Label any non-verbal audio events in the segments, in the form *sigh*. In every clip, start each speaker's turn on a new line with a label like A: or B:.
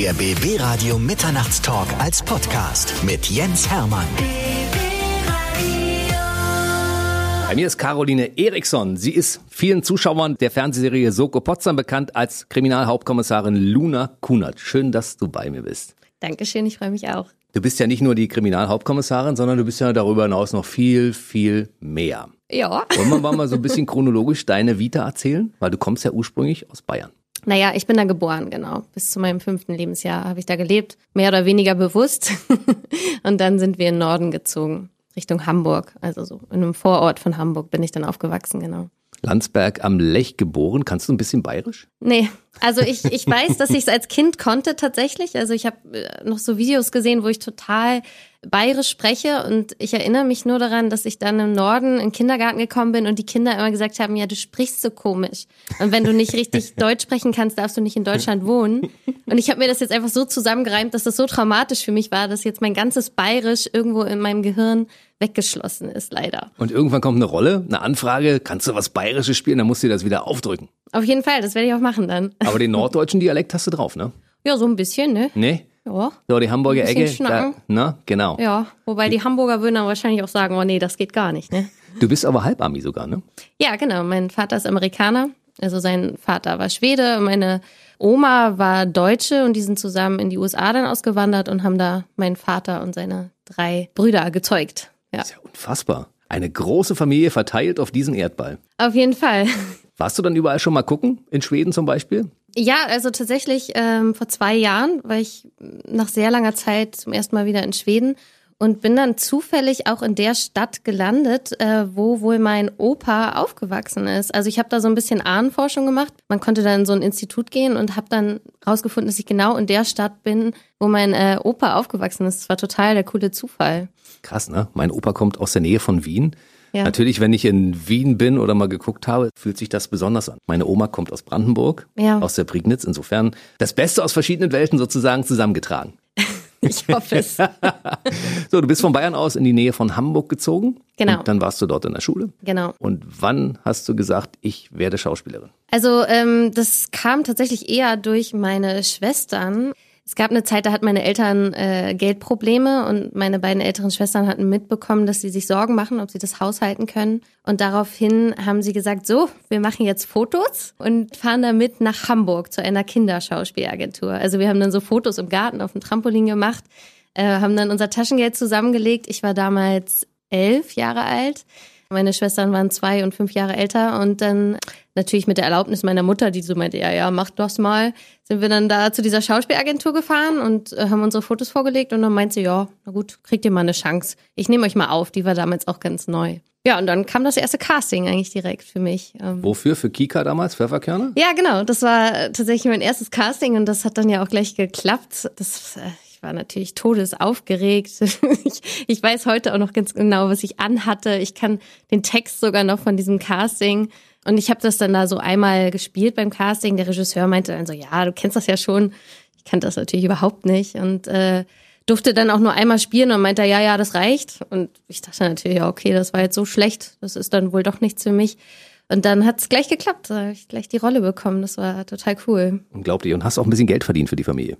A: Der BB Radio Mitternachtstalk als Podcast mit Jens Hermann.
B: Bei mir ist Caroline Eriksson. Sie ist vielen Zuschauern der Fernsehserie Soko Potsdam bekannt als Kriminalhauptkommissarin Luna Kunert. Schön, dass du bei mir bist.
C: Dankeschön, ich freue mich auch.
B: Du bist ja nicht nur die Kriminalhauptkommissarin, sondern du bist ja darüber hinaus noch viel, viel mehr.
C: Ja.
B: Wollen wir mal so ein bisschen chronologisch deine Vita erzählen? Weil du kommst ja ursprünglich aus Bayern.
C: Naja, ich bin da geboren, genau. Bis zu meinem fünften Lebensjahr habe ich da gelebt, mehr oder weniger bewusst. *laughs* Und dann sind wir in den Norden gezogen, Richtung Hamburg. Also so in einem Vorort von Hamburg bin ich dann aufgewachsen, genau.
B: Landsberg am Lech geboren. Kannst du ein bisschen bayerisch?
C: Nee, also ich, ich weiß, dass ich es als Kind konnte tatsächlich. Also ich habe äh, noch so Videos gesehen, wo ich total bayerisch spreche und ich erinnere mich nur daran, dass ich dann im Norden in den Kindergarten gekommen bin und die Kinder immer gesagt haben, ja, du sprichst so komisch. Und wenn du nicht richtig *laughs* Deutsch sprechen kannst, darfst du nicht in Deutschland wohnen. Und ich habe mir das jetzt einfach so zusammengereimt, dass das so traumatisch für mich war, dass jetzt mein ganzes Bayerisch irgendwo in meinem Gehirn weggeschlossen ist, leider.
B: Und irgendwann kommt eine Rolle, eine Anfrage, kannst du was Bayerisches spielen, dann musst du dir das wieder aufdrücken.
C: Auf jeden Fall, das werde ich auch machen dann.
B: Aber den norddeutschen Dialekt hast du drauf, ne?
C: Ja, so ein bisschen, ne?
B: Nee?
C: Ja.
B: So, die Hamburger
C: bisschen
B: Da, na, genau.
C: Ja, wobei die Hamburger würden dann wahrscheinlich auch sagen, oh nee, das geht gar nicht, ne?
B: Du bist aber Halbami sogar, ne?
C: Ja, genau. Mein Vater ist Amerikaner. Also sein Vater war Schwede, meine Oma war Deutsche und die sind zusammen in die USA dann ausgewandert und haben da meinen Vater und seine drei Brüder gezeugt. Ja,
B: Ist ja unfassbar. Eine große Familie verteilt auf diesen Erdball.
C: auf jeden Fall.
B: Warst du dann überall schon mal gucken? In Schweden zum Beispiel?
C: Ja, also tatsächlich ähm, vor zwei Jahren war ich nach sehr langer Zeit zum ersten Mal wieder in Schweden und bin dann zufällig auch in der Stadt gelandet, äh, wo wohl mein Opa aufgewachsen ist. Also ich habe da so ein bisschen Ahnenforschung gemacht. Man konnte dann in so ein Institut gehen und habe dann rausgefunden, dass ich genau in der Stadt bin, wo mein äh, Opa aufgewachsen ist. Das war total der coole Zufall.
B: Krass, ne? Mein Opa kommt aus der Nähe von Wien.
C: Ja.
B: Natürlich, wenn ich in Wien bin oder mal geguckt habe, fühlt sich das besonders an. Meine Oma kommt aus Brandenburg,
C: Ja.
B: aus der Prignitz. Insofern das Beste aus verschiedenen Welten sozusagen zusammengetragen. *laughs*
C: Ich hoffe es. *laughs*
B: So, du bist von Bayern aus in die Nähe von Hamburg gezogen.
C: Genau.
B: Und dann warst du dort in der Schule.
C: genau.
B: Und wann hast du gesagt, ich werde Schauspielerin?
C: Also ähm, das kam tatsächlich eher durch meine Schwestern. Es gab eine Zeit, da hatten meine Eltern äh, Geldprobleme und meine beiden älteren Schwestern hatten mitbekommen, dass sie sich Sorgen machen, ob sie das Haus halten können. Und daraufhin haben sie gesagt, so, wir machen jetzt Fotos und fahren damit nach Hamburg zu einer Kinderschauspielagentur. Also wir haben dann so Fotos im Garten auf dem Trampolin gemacht, äh, haben dann unser Taschengeld zusammengelegt. Ich war damals elf Jahre alt. Meine Schwestern waren zwei und fünf Jahre älter und dann natürlich mit der Erlaubnis meiner Mutter, die so meinte, ja, ja, mach das mal, sind wir dann da zu dieser Schauspielagentur gefahren und äh, haben unsere Fotos vorgelegt und dann meinte sie, ja, na gut, kriegt ihr mal eine Chance. Ich nehme euch mal auf, die war damals auch ganz neu. Ja, und dann kam das erste Casting eigentlich direkt für mich. Ähm,
B: Wofür? Für Kika damals? Pfefferkörner?
C: ja, genau. Das war äh, tatsächlich mein erstes Casting und das hat dann ja auch gleich geklappt. Das, äh, ich war natürlich todesaufgeregt. *laughs* ich, ich weiß heute auch noch ganz genau, was ich anhatte. Ich kann den Text sogar noch von diesem Casting. Und ich habe das dann da so einmal gespielt beim Casting. Der Regisseur meinte dann so, ja, du kennst das ja schon. Ich kannte das natürlich überhaupt nicht. Und äh, durfte dann auch nur einmal spielen und meinte, ja, ja, das reicht. Und ich dachte natürlich, ja, okay, das war jetzt so schlecht. Das ist dann wohl doch nichts für mich. Und dann hat's gleich geklappt. Da habe ich gleich die Rolle bekommen. Das war total cool.
B: Unglaublich. Und hast auch ein bisschen Geld verdient für die Familie.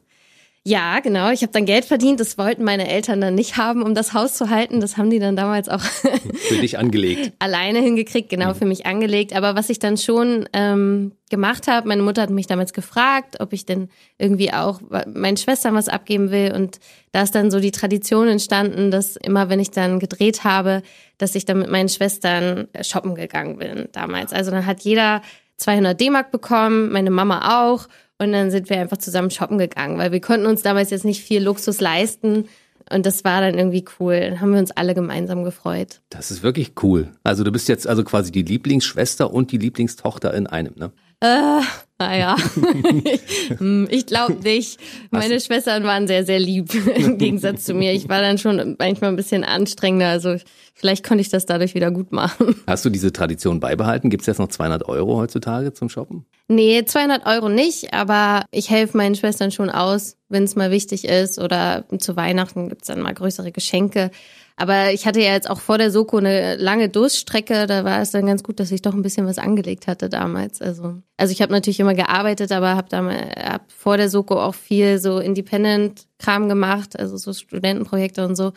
C: Ja, genau. Ich habe dann Geld verdient. Das wollten meine Eltern dann nicht haben, um das Haus zu halten. Das haben die dann damals auch *laughs*
B: Für dich angelegt. *laughs*
C: alleine hingekriegt, genau für mich angelegt. Aber was ich dann schon ähm, gemacht habe, meine Mutter hat mich damals gefragt, ob ich denn irgendwie auch meinen Schwestern was abgeben will. Und da ist dann so die Tradition entstanden, dass immer, wenn ich dann gedreht habe, dass ich dann mit meinen Schwestern shoppen gegangen bin damals. Also dann hat jeder 200 D-Mark bekommen, meine Mama auch. Und dann sind wir einfach zusammen shoppen gegangen, weil wir konnten uns damals jetzt nicht viel Luxus leisten. Und das war dann irgendwie cool. Dann haben wir uns alle gemeinsam gefreut.
B: Das ist wirklich cool. Also du bist jetzt also quasi die Lieblingsschwester und die Lieblingstochter in einem, ne?
C: Äh, naja, *laughs* Hm, ich glaube nicht. Meine Schwestern waren sehr, sehr lieb *laughs* im *laughs* Gegensatz zu mir. Ich war dann schon manchmal ein bisschen anstrengender. Also vielleicht konnte ich das dadurch wieder gut machen.
B: Hast du diese Tradition beibehalten? Gibt es jetzt noch 200 Euro heutzutage zum Shoppen?
C: Nee, 200 Euro nicht, aber ich helfe meinen Schwestern schon aus, wenn es mal wichtig ist. Oder zu Weihnachten gibt's dann mal größere Geschenke. Aber ich hatte ja jetzt auch vor der Soko eine lange Durststrecke. Da war es dann ganz gut, dass ich doch ein bisschen was angelegt hatte damals. Also, also ich habe natürlich immer gearbeitet, aber habe hab vor der Soko auch viel so Independent-Kram gemacht, also so Studentenprojekte und so.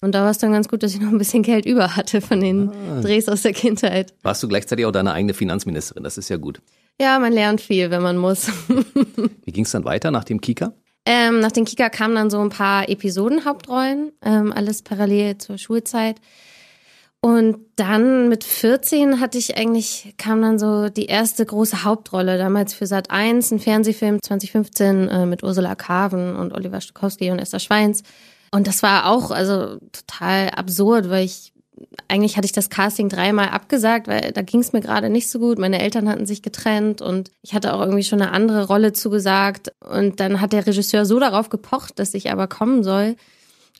C: Und da war es dann ganz gut, dass ich noch ein bisschen Geld über hatte von den ah. Drehs aus der Kindheit.
B: Warst du gleichzeitig auch deine eigene Finanzministerin? Das ist ja gut.
C: Ja, man lernt viel, wenn man muss. *laughs*
B: Wie ging es dann weiter nach dem Kika?
C: Ähm, nach dem Kika kamen dann so ein paar Episodenhauptrollen, ähm, alles parallel zur Schulzeit. Und dann mit 14 hatte ich eigentlich, kam dann so die erste große Hauptrolle, damals für Sat 1, ein Fernsehfilm 2015 äh, mit Ursula Carven und Oliver Stokowski und Esther Schweins. Und das war auch also total absurd, weil ich eigentlich hatte ich das Casting dreimal abgesagt, weil da ging es mir gerade nicht so gut. Meine Eltern hatten sich getrennt und ich hatte auch irgendwie schon eine andere Rolle zugesagt. Und dann hat der Regisseur so darauf gepocht, dass ich aber kommen soll.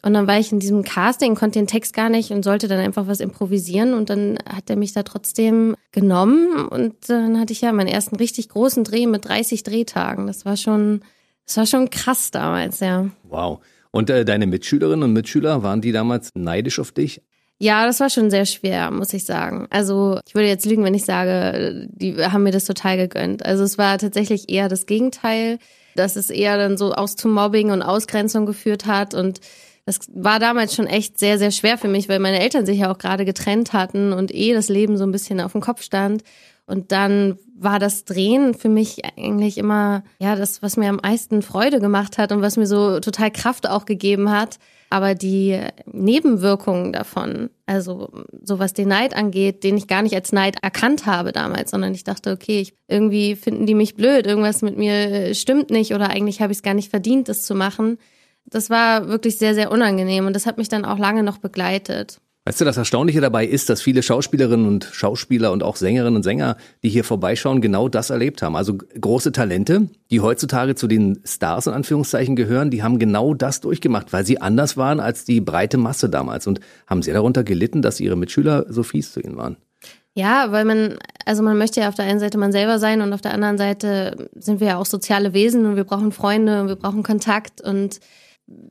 C: Und dann war ich in diesem Casting, konnte den Text gar nicht und sollte dann einfach was improvisieren. Und dann hat er mich da trotzdem genommen. Und dann hatte ich ja meinen ersten richtig großen Dreh mit 30 Drehtagen. Das war schon, das war schon krass damals, ja.
B: Wow. Und äh, deine Mitschülerinnen und Mitschüler, waren die damals neidisch auf dich?
C: Ja, das war schon sehr schwer, muss ich sagen. Also ich würde jetzt lügen, wenn ich sage, die haben mir das total gegönnt. Also es war tatsächlich eher das Gegenteil, dass es eher dann so aus zu Mobbing und Ausgrenzung geführt hat und das war damals schon echt sehr, sehr schwer für mich, weil meine Eltern sich ja auch gerade getrennt hatten und eh das Leben so ein bisschen auf dem Kopf stand. Und dann war das Drehen für mich eigentlich immer, ja, das, was mir am meisten Freude gemacht hat und was mir so total Kraft auch gegeben hat. Aber die Nebenwirkungen davon, also so was den Neid angeht, den ich gar nicht als Neid erkannt habe damals, sondern ich dachte, okay, ich, irgendwie finden die mich blöd, irgendwas mit mir stimmt nicht oder eigentlich habe ich es gar nicht verdient, das zu machen. Das war wirklich sehr, sehr unangenehm und das hat mich dann auch lange noch begleitet.
B: Weißt du, das Erstaunliche dabei ist, dass viele Schauspielerinnen und Schauspieler und auch Sängerinnen und Sänger, die hier vorbeischauen, genau das erlebt haben. Also große Talente, die heutzutage zu den Stars in Anführungszeichen gehören, die haben genau das durchgemacht, weil sie anders waren als die breite Masse damals und haben sehr darunter gelitten, dass ihre Mitschüler so fies zu ihnen waren.
C: Ja, weil man, also man möchte ja auf der einen Seite man selber sein und auf der anderen Seite sind wir ja auch soziale Wesen und wir brauchen Freunde und wir brauchen Kontakt und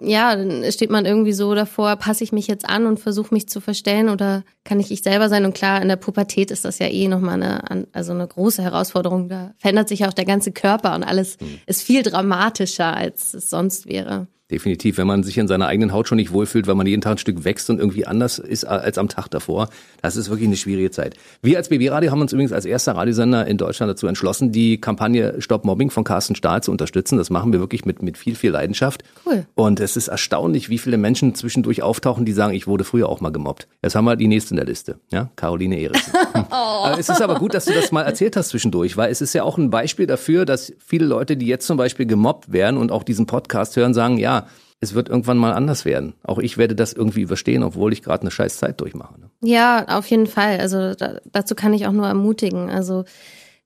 C: ja, dann steht man irgendwie so davor, passe ich mich jetzt an und versuche mich zu verstellen oder kann ich ich selber sein? Und klar, in der Pubertät ist das ja eh nochmal eine, also eine große Herausforderung. Da verändert sich ja auch der ganze Körper und alles mhm. ist viel dramatischer, als es sonst wäre.
B: Definitiv, wenn man sich in seiner eigenen Haut schon nicht wohlfühlt, weil man jeden Tag ein Stück wächst und irgendwie anders ist als am Tag davor, das ist wirklich eine schwierige Zeit. Wir als BB Radio haben uns übrigens als erster Radiosender in Deutschland dazu entschlossen, die Kampagne Stop Mobbing von Carsten Stahl zu unterstützen. Das machen wir wirklich mit, mit viel, viel Leidenschaft. Cool. Und es ist erstaunlich, wie viele Menschen zwischendurch auftauchen, die sagen, ich wurde früher auch mal gemobbt. Jetzt haben wir die nächste in der Liste, ja, Caroline Erichsen. *laughs* oh. Es ist aber gut, dass du das mal erzählt hast zwischendurch, weil es ist ja auch ein Beispiel dafür, dass viele Leute, die jetzt zum Beispiel gemobbt werden und auch diesen Podcast hören, sagen, ja, es wird irgendwann mal anders werden. Auch ich werde das irgendwie überstehen, obwohl ich gerade eine scheiß Zeit durchmache. Ne?
C: Ja, auf jeden Fall. Also da, dazu kann ich auch nur ermutigen. Also,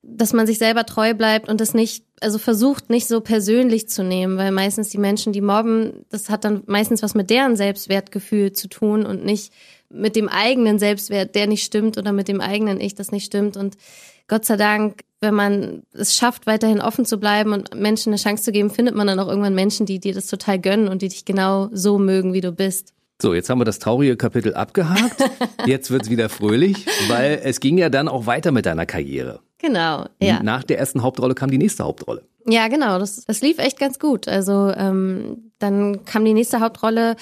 C: dass man sich selber treu bleibt und das nicht, also versucht nicht so persönlich zu nehmen, weil meistens die Menschen, die mobben, das hat dann meistens was mit deren Selbstwertgefühl zu tun und nicht mit dem eigenen Selbstwert, der nicht stimmt oder mit dem eigenen Ich, das nicht stimmt. Und Gott sei Dank, wenn man es schafft, weiterhin offen zu bleiben und Menschen eine Chance zu geben, findet man dann auch irgendwann Menschen, die dir das total gönnen und die dich genau so mögen, wie du bist.
B: So, jetzt haben wir das traurige Kapitel abgehakt. *laughs* Jetzt wird's wieder fröhlich, weil es ging ja dann auch weiter mit deiner Karriere.
C: Genau, ja.
B: Nach der ersten Hauptrolle kam die nächste Hauptrolle.
C: Ja, genau. Das, das lief echt ganz gut. Also ähm, dann kam die nächste Hauptrolle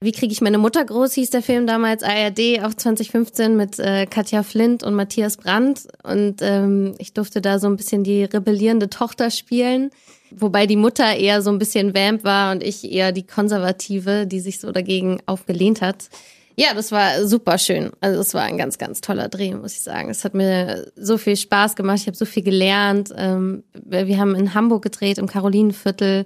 C: wie kriege ich meine Mutter groß, hieß der Film damals, ARD, auch 2015 mit äh, Katja Flint und Matthias Brandt. Und ähm, ich durfte da so ein bisschen die rebellierende Tochter spielen. Wobei die Mutter eher so ein bisschen Vamp war und ich eher die Konservative, die sich so dagegen aufgelehnt hat. Ja, das war super schön. Also es war ein ganz, ganz toller Dreh, muss ich sagen. Es hat mir so viel Spaß gemacht. Ich habe so viel gelernt. Ähm, wir haben in Hamburg gedreht, im Karolinenviertel.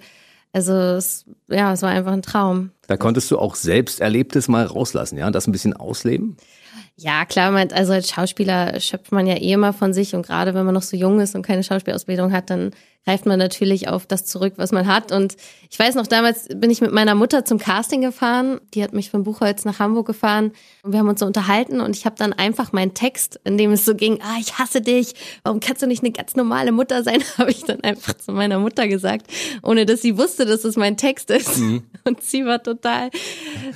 C: Also es, ja, es war einfach ein Traum.
B: Da konntest du auch selbst Erlebtes mal rauslassen, ja, das ein bisschen ausleben?
C: Ja, klar, also als Schauspieler schöpft man ja eh immer von sich und gerade wenn man noch so jung ist und keine Schauspielausbildung hat, dann greift man natürlich auf das zurück, was man hat. Und ich weiß noch, damals bin ich mit meiner Mutter zum Casting gefahren. Die hat mich von Buchholz nach Hamburg gefahren. Und wir haben uns so unterhalten und ich habe dann einfach meinen Text, in dem es so ging, ah, ich hasse dich, warum kannst du nicht eine ganz normale Mutter sein, *laughs* habe ich dann einfach zu meiner Mutter gesagt, ohne dass sie wusste, dass es mein Text ist. Mhm. Und sie war total,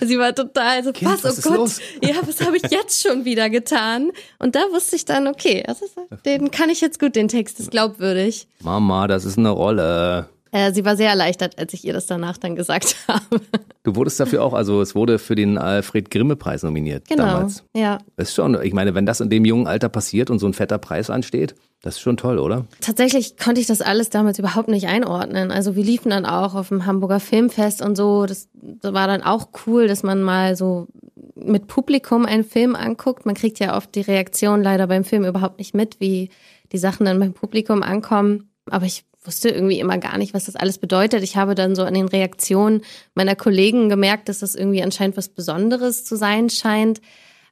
C: sie war total so, kind, was, oh Gott, los? ja, was habe ich jetzt schon wieder getan? Und da wusste ich dann, okay, ist, den kann ich jetzt gut, den Text ist glaubwürdig.
B: Mama, das ist eine Rolle.
C: Äh, sie war sehr erleichtert, als ich ihr das danach dann gesagt *laughs* habe.
B: Du wurdest dafür auch, also es wurde für den Alfred Grimme Preis nominiert
C: genau,
B: damals.
C: Ja.
B: Das ist schon, ich meine, wenn das in dem jungen Alter passiert und so ein fetter Preis ansteht, das ist schon toll, oder?
C: Tatsächlich konnte ich das alles damals überhaupt nicht einordnen. Also wir liefen dann auch auf dem Hamburger Filmfest und so. Das, das war dann auch cool, dass man mal so mit Publikum einen Film anguckt. Man kriegt ja oft die Reaktion leider beim Film überhaupt nicht mit, wie die Sachen dann beim Publikum ankommen. Aber ich wusste irgendwie immer gar nicht, was das alles bedeutet. Ich habe dann so an den Reaktionen meiner Kollegen gemerkt, dass das irgendwie anscheinend was Besonderes zu sein scheint.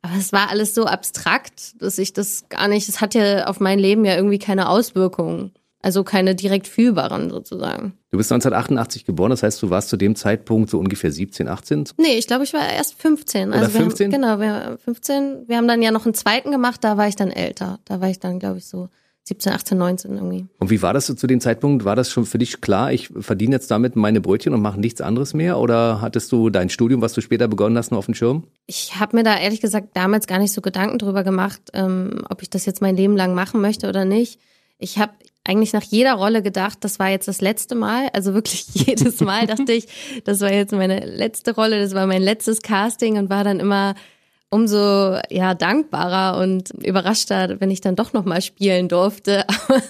C: Aber es war alles so abstrakt, dass ich das gar nicht, es hat ja auf mein Leben ja irgendwie keine Auswirkungen. Also keine direkt fühlbaren sozusagen.
B: Du bist 1988 geboren, das heißt, du warst zu dem Zeitpunkt so ungefähr 17, 18?
C: Nee, ich glaube, ich war erst 15.
B: Oder also 15?
C: Haben, genau, wir 15. Wir haben dann ja noch einen zweiten gemacht, da war ich dann älter. Da war ich dann, glaube ich, so 17, 18, 19 irgendwie.
B: Und wie war das so zu dem Zeitpunkt? War das schon für dich klar, ich verdiene jetzt damit meine Brötchen und mache nichts anderes mehr? Oder hattest du dein Studium, was du später begonnen hast, noch auf dem Schirm?
C: Ich habe mir da ehrlich gesagt damals gar nicht so Gedanken drüber gemacht, ähm, ob ich das jetzt mein Leben lang machen möchte oder nicht. Ich habe eigentlich nach jeder Rolle gedacht, das war jetzt das letzte Mal. Also wirklich *laughs* jedes Mal dachte ich, das war jetzt meine letzte Rolle, das war mein letztes Casting und war dann immer umso ja dankbarer und überraschter, wenn ich dann doch noch mal spielen durfte. *laughs* Aber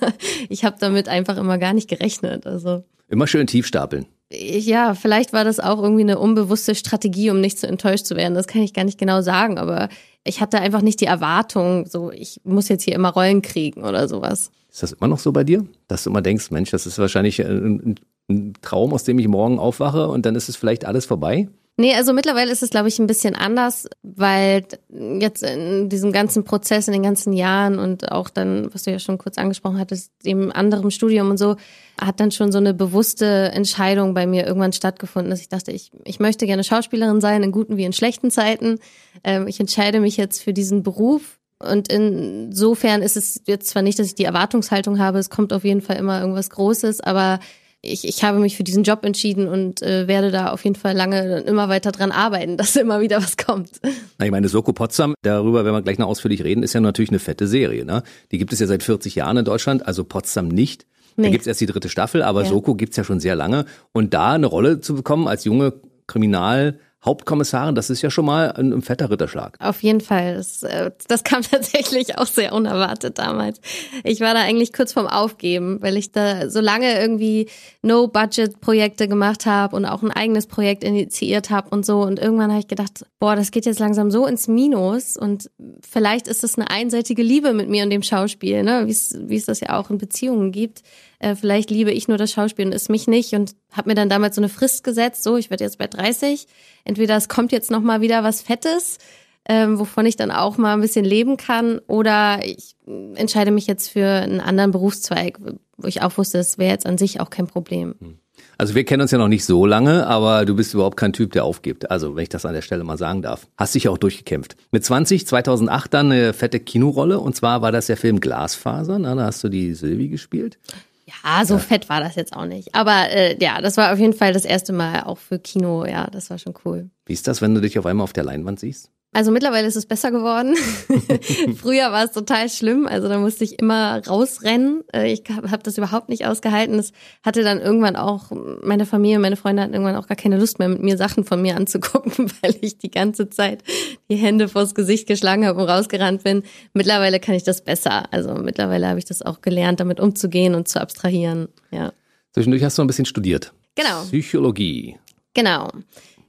C: ich habe damit einfach immer gar nicht gerechnet. Also
B: immer schön tief stapeln.
C: Ja, vielleicht war das auch irgendwie eine unbewusste Strategie, um nicht zu enttäuscht zu werden. Das kann ich gar nicht genau sagen, aber ich hatte einfach nicht die Erwartung, so ich muss jetzt hier immer Rollen kriegen oder sowas.
B: Ist das immer noch so bei dir, dass du immer denkst, Mensch, das ist wahrscheinlich ein, ein Traum, aus dem ich morgen aufwache und dann ist es vielleicht alles vorbei?
C: Nee, also mittlerweile ist es, glaube ich, ein bisschen anders, weil jetzt in diesem ganzen Prozess, in den ganzen Jahren und auch dann, was du ja schon kurz angesprochen hattest, dem anderen Studium und so, hat dann schon so eine bewusste Entscheidung bei mir irgendwann stattgefunden, dass ich dachte, ich, ich möchte gerne Schauspielerin sein, in guten wie in schlechten Zeiten. Ähm, ich entscheide mich jetzt für diesen Beruf. Und insofern ist es jetzt zwar nicht, dass ich die Erwartungshaltung habe, es kommt auf jeden Fall immer irgendwas Großes, aber ich, ich habe mich für diesen Job entschieden und äh, werde da auf jeden Fall lange immer weiter dran arbeiten, *laughs* dass immer wieder was kommt.
B: Na, ich meine, Soko Potsdam, darüber werden wir gleich noch ausführlich reden, ist ja natürlich eine fette Serie. Ne? Die gibt es ja seit 40 Jahren in Deutschland, also Potsdam nicht. Nee. Da gibt es erst die dritte Staffel, aber ja. Soko gibt's ja schon sehr lange. Und da eine Rolle zu bekommen als junge Kriminal- Hauptkommissarin, das ist ja schon mal ein, ein fetter Ritterschlag.
C: Auf jeden Fall. Das, äh, das kam *laughs* tatsächlich auch sehr unerwartet damals. Ich war da eigentlich kurz vorm Aufgeben, weil ich da so lange irgendwie No-Budget-Projekte gemacht habe und auch ein eigenes Projekt initiiert habe und so. Und irgendwann habe ich gedacht, boah, das geht jetzt langsam so ins Minus und vielleicht ist das eine einseitige Liebe mit mir und dem Schauspiel, ne? wie es das ja auch in Beziehungen gibt äh, vielleicht liebe ich nur das Schauspiel und ist mich nicht und habe mir dann damals so eine Frist gesetzt, so ich werde jetzt bei 30, entweder es kommt jetzt noch mal wieder was Fettes, ähm, wovon ich dann auch mal ein bisschen leben kann oder ich entscheide mich jetzt für einen anderen Berufszweig, wo ich auch wusste, es wäre jetzt an sich auch kein Problem. Hm.
B: Also wir kennen uns ja noch nicht so lange, aber du bist überhaupt kein Typ, der aufgibt. Also wenn ich das an der Stelle mal sagen darf. Hast dich auch durchgekämpft. Mit 20, 2008 dann eine fette Kinorolle und zwar war das der Film Glasfaser. Na, da hast du die Sylvie gespielt.
C: Ja, so ja. fett war das jetzt auch nicht. Aber äh, ja, das war auf jeden Fall das erste Mal auch für Kino. Ja, das war schon cool.
B: Wie ist das, wenn du dich auf einmal auf der Leinwand siehst?
C: Also mittlerweile ist es besser geworden. *laughs* Früher war es total schlimm. Also da musste ich immer rausrennen. Äh, ich habe das überhaupt nicht ausgehalten. Das hatte dann irgendwann auch, meine Familie, meine Freunde hatten irgendwann auch gar keine Lust mehr, mit mir Sachen von mir anzugucken, *laughs* weil ich die ganze Zeit die Hände vors Gesicht geschlagen habe und rausgerannt bin. Mittlerweile kann ich das besser. Also mittlerweile habe ich das auch gelernt, damit umzugehen und zu abstrahieren. Ja.
B: Zwischendurch hast du ein bisschen studiert.
C: Genau.
B: Psychologie.
C: Genau.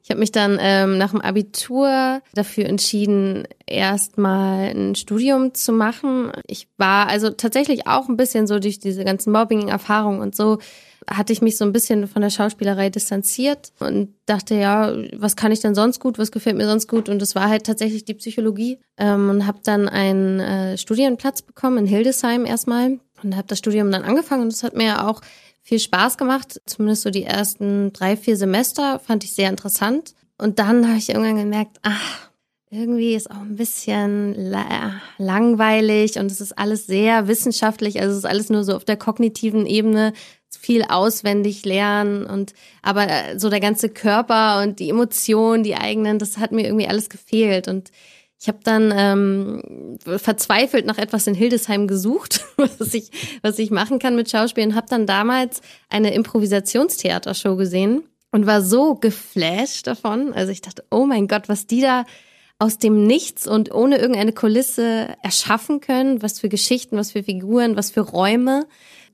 C: Ich habe mich dann ähm, nach dem Abitur dafür entschieden, erstmal ein Studium zu machen. Ich war also tatsächlich auch ein bisschen so durch diese ganzen Mobbing-Erfahrungen und so hatte ich mich so ein bisschen von der Schauspielerei distanziert und dachte, ja, was kann ich denn sonst gut, was gefällt mir sonst gut? Und das war halt tatsächlich die Psychologie ähm, und habe dann einen äh, Studienplatz bekommen in Hildesheim erstmal und habe das Studium dann angefangen und es hat mir auch viel Spaß gemacht. Zumindest so die ersten drei, vier Semester fand ich sehr interessant. Und dann habe ich irgendwann gemerkt, ach, irgendwie ist auch ein bisschen la langweilig und es ist alles sehr wissenschaftlich. Also es ist alles nur so auf der kognitiven Ebene viel auswendig lernen und aber äh, so der ganze Körper und die Emotionen, die eigenen, das hat mir irgendwie alles gefehlt und ich habe dann ähm, verzweifelt nach etwas in Hildesheim gesucht, *laughs* was ich, was ich machen kann mit Schauspielen. Habe dann damals eine Improvisationstheatershow gesehen und war so geflasht davon. Also ich dachte, oh mein Gott, was die da aus dem Nichts und ohne irgendeine Kulisse erschaffen können, was für Geschichten, was für Figuren, was für Räume.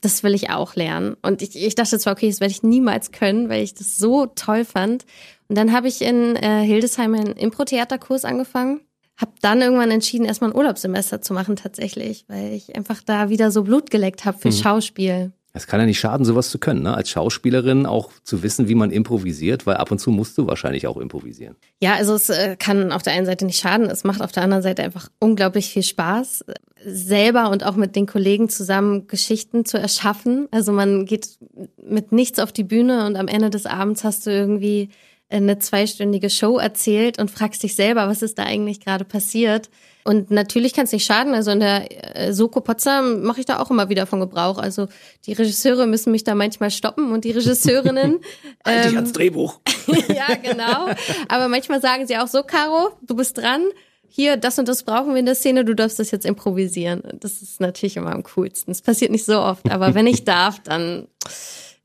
C: Das will ich auch lernen. Und ich, ich dachte zwar, okay, das werde ich niemals können, weil ich das so toll fand. Und dann habe ich in äh, Hildesheim einen Impro-Theaterkurs angefangen habe dann irgendwann entschieden, erstmal ein Urlaubssemester zu machen tatsächlich, weil ich einfach da wieder so Blut geleckt habe für mhm. Schauspiel.
B: Es kann ja nicht schaden, sowas zu können, ne? als Schauspielerin auch zu wissen, wie man improvisiert, weil ab und zu musst du wahrscheinlich auch improvisieren.
C: Ja, also es äh, kann auf der einen Seite nicht schaden, es macht auf der anderen Seite einfach unglaublich viel Spaß, selber und auch mit den Kollegen zusammen Geschichten zu erschaffen. Also man geht mit nichts auf die Bühne und am Ende des Abends hast du irgendwie eine zweistündige Show erzählt und fragst dich selber, was ist da eigentlich gerade passiert. Und natürlich kann es nicht schaden. Also in der äh, Soko Potsdam mache ich da auch immer wieder von Gebrauch. Also die Regisseure müssen mich da manchmal stoppen und die Regisseurinnen. *laughs*
B: halt dich ähm, ans Drehbuch. *laughs* *laughs*
C: ja, genau. Aber manchmal sagen sie auch so, Caro, du bist dran. Hier, das und das brauchen wir in der Szene, du darfst das jetzt improvisieren. Das ist natürlich immer am coolsten. Es passiert nicht so oft, aber wenn ich darf, dann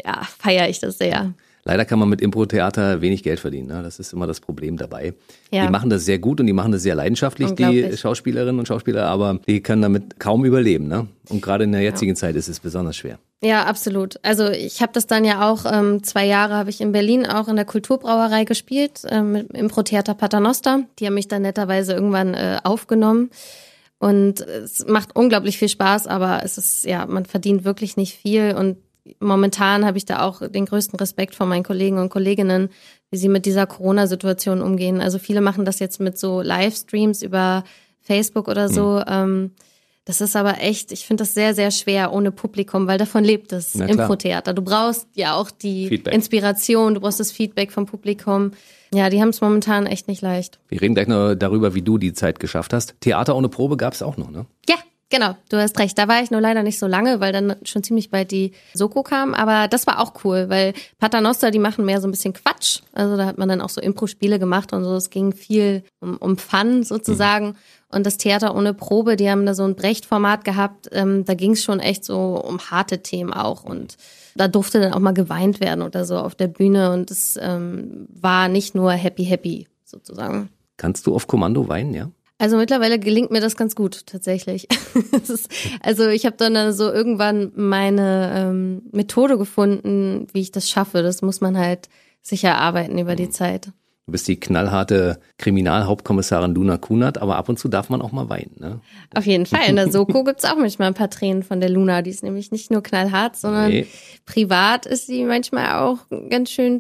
C: ja, feiere ich das sehr.
B: Leider kann man mit Impro-Theater wenig Geld verdienen. Ne? Das ist immer das Problem dabei. Ja. Die machen das sehr gut und die machen das sehr leidenschaftlich, die Schauspielerinnen und Schauspieler, aber die können damit kaum überleben. Ne? Und gerade in der jetzigen ja. Zeit ist es besonders schwer.
C: Ja, absolut. Also ich habe das dann ja auch, ähm, zwei Jahre habe ich in Berlin auch in der Kulturbrauerei gespielt, ähm, mit Impro-Theater Paternoster. Die haben mich dann netterweise irgendwann äh, aufgenommen. Und es macht unglaublich viel Spaß, aber es ist, ja, man verdient wirklich nicht viel und momentan habe ich da auch den größten Respekt vor meinen Kollegen und Kolleginnen, wie sie mit dieser Corona-Situation umgehen. Also viele machen das jetzt mit so Livestreams über Facebook oder so. Mhm. das ist aber echt, ich finde das sehr, sehr schwer ohne Publikum, weil davon lebt das Infotheater. Du brauchst ja auch die Feedback. Inspiration, du brauchst das Feedback vom Publikum. Ja, die haben es momentan echt nicht leicht.
B: Wir reden gleich noch darüber, wie du die Zeit geschafft hast. Theater ohne Probe gab es auch noch, ne?
C: Ja, Genau, du hast recht. Da war ich nur leider nicht so lange, weil dann schon ziemlich bald die Soko kam. Aber das war auch cool, weil Paternoster, die machen mehr so ein bisschen Quatsch. Also da hat man dann auch so Impro-Spiele gemacht und so. Es ging viel um, um Fun sozusagen. Mhm. Und das Theater ohne Probe, die haben da so ein Brecht-Format gehabt. Ähm, da ging es schon echt so um harte Themen auch. Und da durfte dann auch mal geweint werden oder so auf der Bühne. Und es ähm, war nicht nur happy, happy sozusagen.
B: Kannst du auf Kommando weinen, ja?
C: Also mittlerweile gelingt mir das ganz gut tatsächlich. *laughs* ist, also ich habe dann so irgendwann meine ähm, Methode gefunden, wie ich das schaffe. Das muss man halt sicher erarbeiten über die Zeit.
B: Du bist die knallharte Kriminalhauptkommissarin Luna Kunert, aber ab und zu darf man auch mal weinen. Ne?
C: Auf jeden *laughs* Fall. In der Soko gibt's auch manchmal ein paar Tränen von der Luna. Die ist nämlich nicht nur knallhart, sondern nee. privat ist sie manchmal auch ganz schön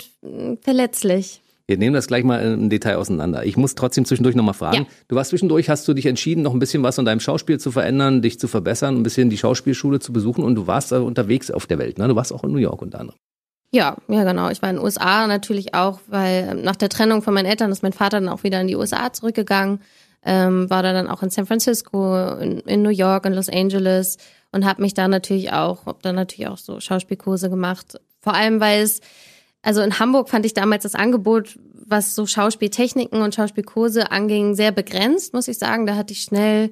C: verletzlich.
B: Wir nehmen das gleich mal im Detail auseinander. Ich muss trotzdem zwischendurch nochmal fragen. Ja. Du warst zwischendurch, hast du dich entschieden, noch ein bisschen was an deinem Schauspiel zu verändern, dich zu verbessern, ein bisschen die Schauspielschule zu besuchen und du warst unterwegs auf der Welt. Ne? Du warst auch in New York unter anderem.
C: Ja, ja, genau. Ich war in den USA natürlich auch, weil nach der Trennung von meinen Eltern ist mein Vater dann auch wieder in die USA zurückgegangen. Ähm, war da dann auch in San Francisco, in, in New York, in Los Angeles und habe mich da natürlich auch, habe da natürlich auch so Schauspielkurse gemacht. Vor allem, weil es also in Hamburg fand ich damals das Angebot, was so Schauspieltechniken und Schauspielkurse anging, sehr begrenzt, muss ich sagen. Da hatte ich schnell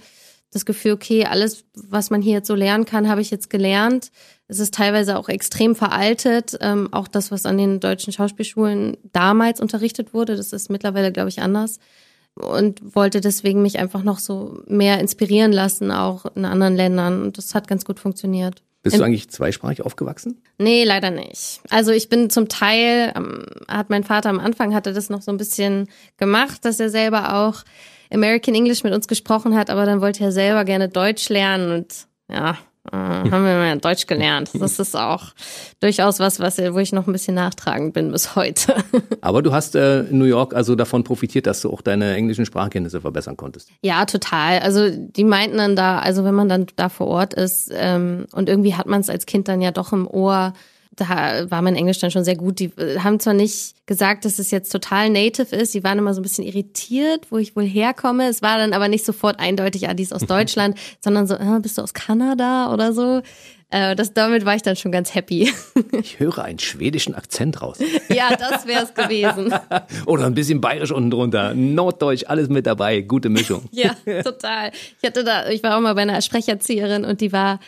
C: das Gefühl, okay, alles, was man hier jetzt so lernen kann, habe ich jetzt gelernt. Es ist teilweise auch extrem veraltet. Ähm, auch das, was an den deutschen Schauspielschulen damals unterrichtet wurde, das ist mittlerweile, glaube ich, anders. Und wollte deswegen mich einfach noch so mehr inspirieren lassen, auch in anderen Ländern. Und das hat ganz gut funktioniert.
B: Bist du eigentlich zweisprachig aufgewachsen?
C: Nee, leider nicht. Also ich bin zum Teil, ähm, hat mein Vater am Anfang hatte das noch so ein bisschen gemacht, dass er selber auch American English mit uns gesprochen hat, aber dann wollte er selber gerne Deutsch lernen und ja, Äh, haben wir mal Deutsch gelernt. Das ist auch durchaus was, was wo ich noch ein bisschen nachtragend bin bis heute. *laughs*
B: Aber du hast äh, in New York also davon profitiert, dass du auch deine englischen Sprachkenntnisse verbessern konntest.
C: Ja, total. Also die meinten dann da, also wenn man dann da vor Ort ist ähm, und irgendwie hat man es als Kind dann ja doch im Ohr, da war mein Englisch dann schon sehr gut. Die äh, haben zwar nicht gesagt, dass es jetzt total native ist, die waren immer so ein bisschen irritiert, wo ich wohl herkomme. Es war dann aber nicht sofort eindeutig, ah, die ist aus *laughs* Deutschland, sondern so, ah, bist du aus Kanada oder so. Äh, das, damit war ich dann schon ganz happy.
B: Ich höre einen schwedischen Akzent raus. *laughs*
C: Ja, das wäre es gewesen. *laughs*
B: Oder ein bisschen bayerisch unten drunter. Norddeutsch, alles mit dabei. Gute Mischung.
C: Ja, total. Ich hatte da, ich war auch mal bei einer Sprecherzieherin und die war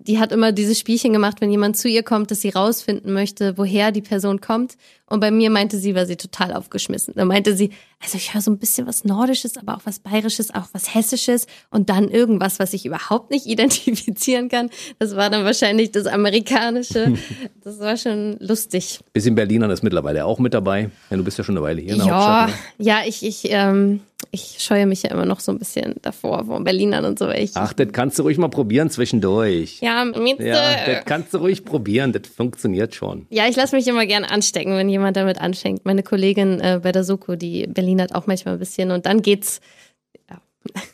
C: die hat immer dieses Spielchen gemacht, wenn jemand zu ihr kommt, dass sie rausfinden möchte, woher die Person kommt. Und bei mir meinte sie, war sie total aufgeschmissen. Da meinte sie, also ich höre so ein bisschen was Nordisches, aber auch was Bayerisches, auch was Hessisches und dann irgendwas, was ich überhaupt nicht *laughs* identifizieren kann. Das war dann wahrscheinlich das Amerikanische. *laughs* Das war schon lustig.
B: Bisschen Berliner ist mittlerweile auch mit dabei. Ja, du bist ja schon eine Weile hier in der
C: ja,
B: Hauptstadt. Ne?
C: Ja, ich, ich, ähm, ich scheue mich ja immer noch so ein bisschen davor, vor Berlinern und so. Ich,
B: Ach, das kannst du ruhig mal probieren zwischendurch.
C: Ja, mit,
B: Ja, das kannst du ruhig probieren. Das funktioniert schon.
C: Ja, ich lasse mich immer gern anstecken, wenn jemand damit anfängt. Meine Kollegin äh, bei der Soko, die Berlinert auch manchmal ein bisschen und dann geht's. Ja.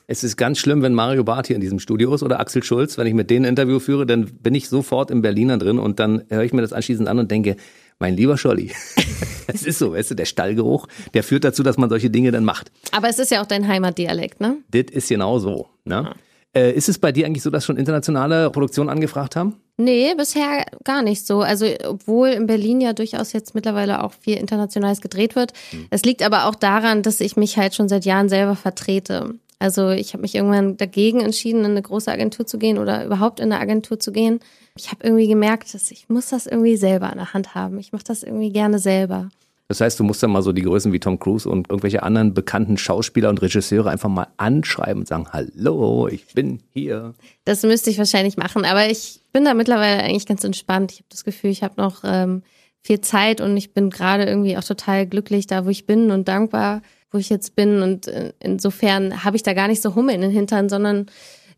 B: Es ist ganz schlimm, wenn Mario Barth hier in diesem Studio ist oder Axel Schulz. Wenn ich mit denen ein Interview führe, dann bin ich sofort im Berliner drin und dann höre ich mir das anschließend an und denke, mein lieber Scholli, *laughs* es ist so, weißt du, der Stallgeruch, der führt dazu, dass man solche Dinge dann macht.
C: Aber es ist ja auch dein Heimatdialekt, ne?
B: Das ist genau so. Ne? Äh, ist es bei dir eigentlich so, dass schon internationale Produktionen angefragt haben?
C: Nee, bisher gar nicht so. Also, obwohl in Berlin ja durchaus jetzt mittlerweile auch viel Internationales gedreht wird. Es liegt aber auch daran, dass ich mich halt schon seit Jahren selber vertrete. Also ich habe mich irgendwann dagegen entschieden, in eine große Agentur zu gehen oder überhaupt in eine Agentur zu gehen. Ich habe irgendwie gemerkt, dass ich muss das irgendwie selber in der Hand haben. Ich mache das irgendwie gerne selber.
B: Das heißt, du musst dann mal so die Größen wie Tom Cruise und irgendwelche anderen bekannten Schauspieler und Regisseure einfach mal anschreiben und sagen, hallo, ich bin hier.
C: Das müsste ich wahrscheinlich machen, aber ich bin da mittlerweile eigentlich ganz entspannt. Ich habe das Gefühl, ich habe noch ähm, viel Zeit und ich bin gerade irgendwie auch total glücklich da, wo ich bin und dankbar, wo ich jetzt bin. Und äh, insofern habe ich da gar nicht so Hummel in den Hintern, sondern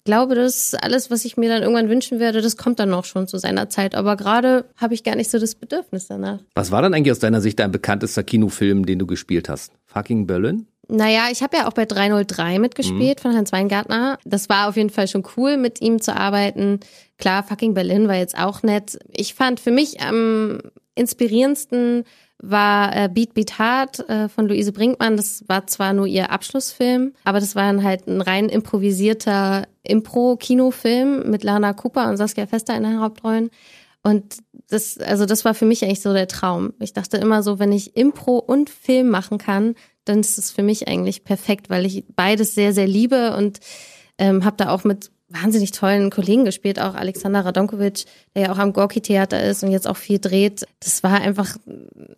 C: glaube, dass alles, was ich mir dann irgendwann wünschen werde, das kommt dann noch schon zu seiner Zeit. Aber gerade habe ich gar nicht so das Bedürfnis danach.
B: Was war dann eigentlich aus deiner Sicht dein bekanntester Kinofilm, den du gespielt hast? Fucking Berlin?
C: Naja, ich habe ja auch bei 303 mitgespielt von Hans Weingartner. Das war auf jeden Fall schon cool, mit ihm zu arbeiten. Klar, fucking Berlin war jetzt auch nett. Ich fand für mich am inspirierendsten war äh, Beat Beat Hard äh, von Luise Brinkmann. Das war zwar nur ihr Abschlussfilm, aber das war dann halt ein rein improvisierter Impro-Kinofilm mit Lana Cooper und Saskia Fester in den Hauptrollen. Und das, also das war für mich eigentlich so der Traum. Ich dachte immer so, wenn ich Impro und Film machen kann, dann ist es für mich eigentlich perfekt, weil ich beides sehr, sehr liebe und ähm, habe da auch mit wahnsinnig tollen Kollegen gespielt, auch Alexander Radonkovic, der ja auch am Gorki-Theater ist und jetzt auch viel dreht. Das war einfach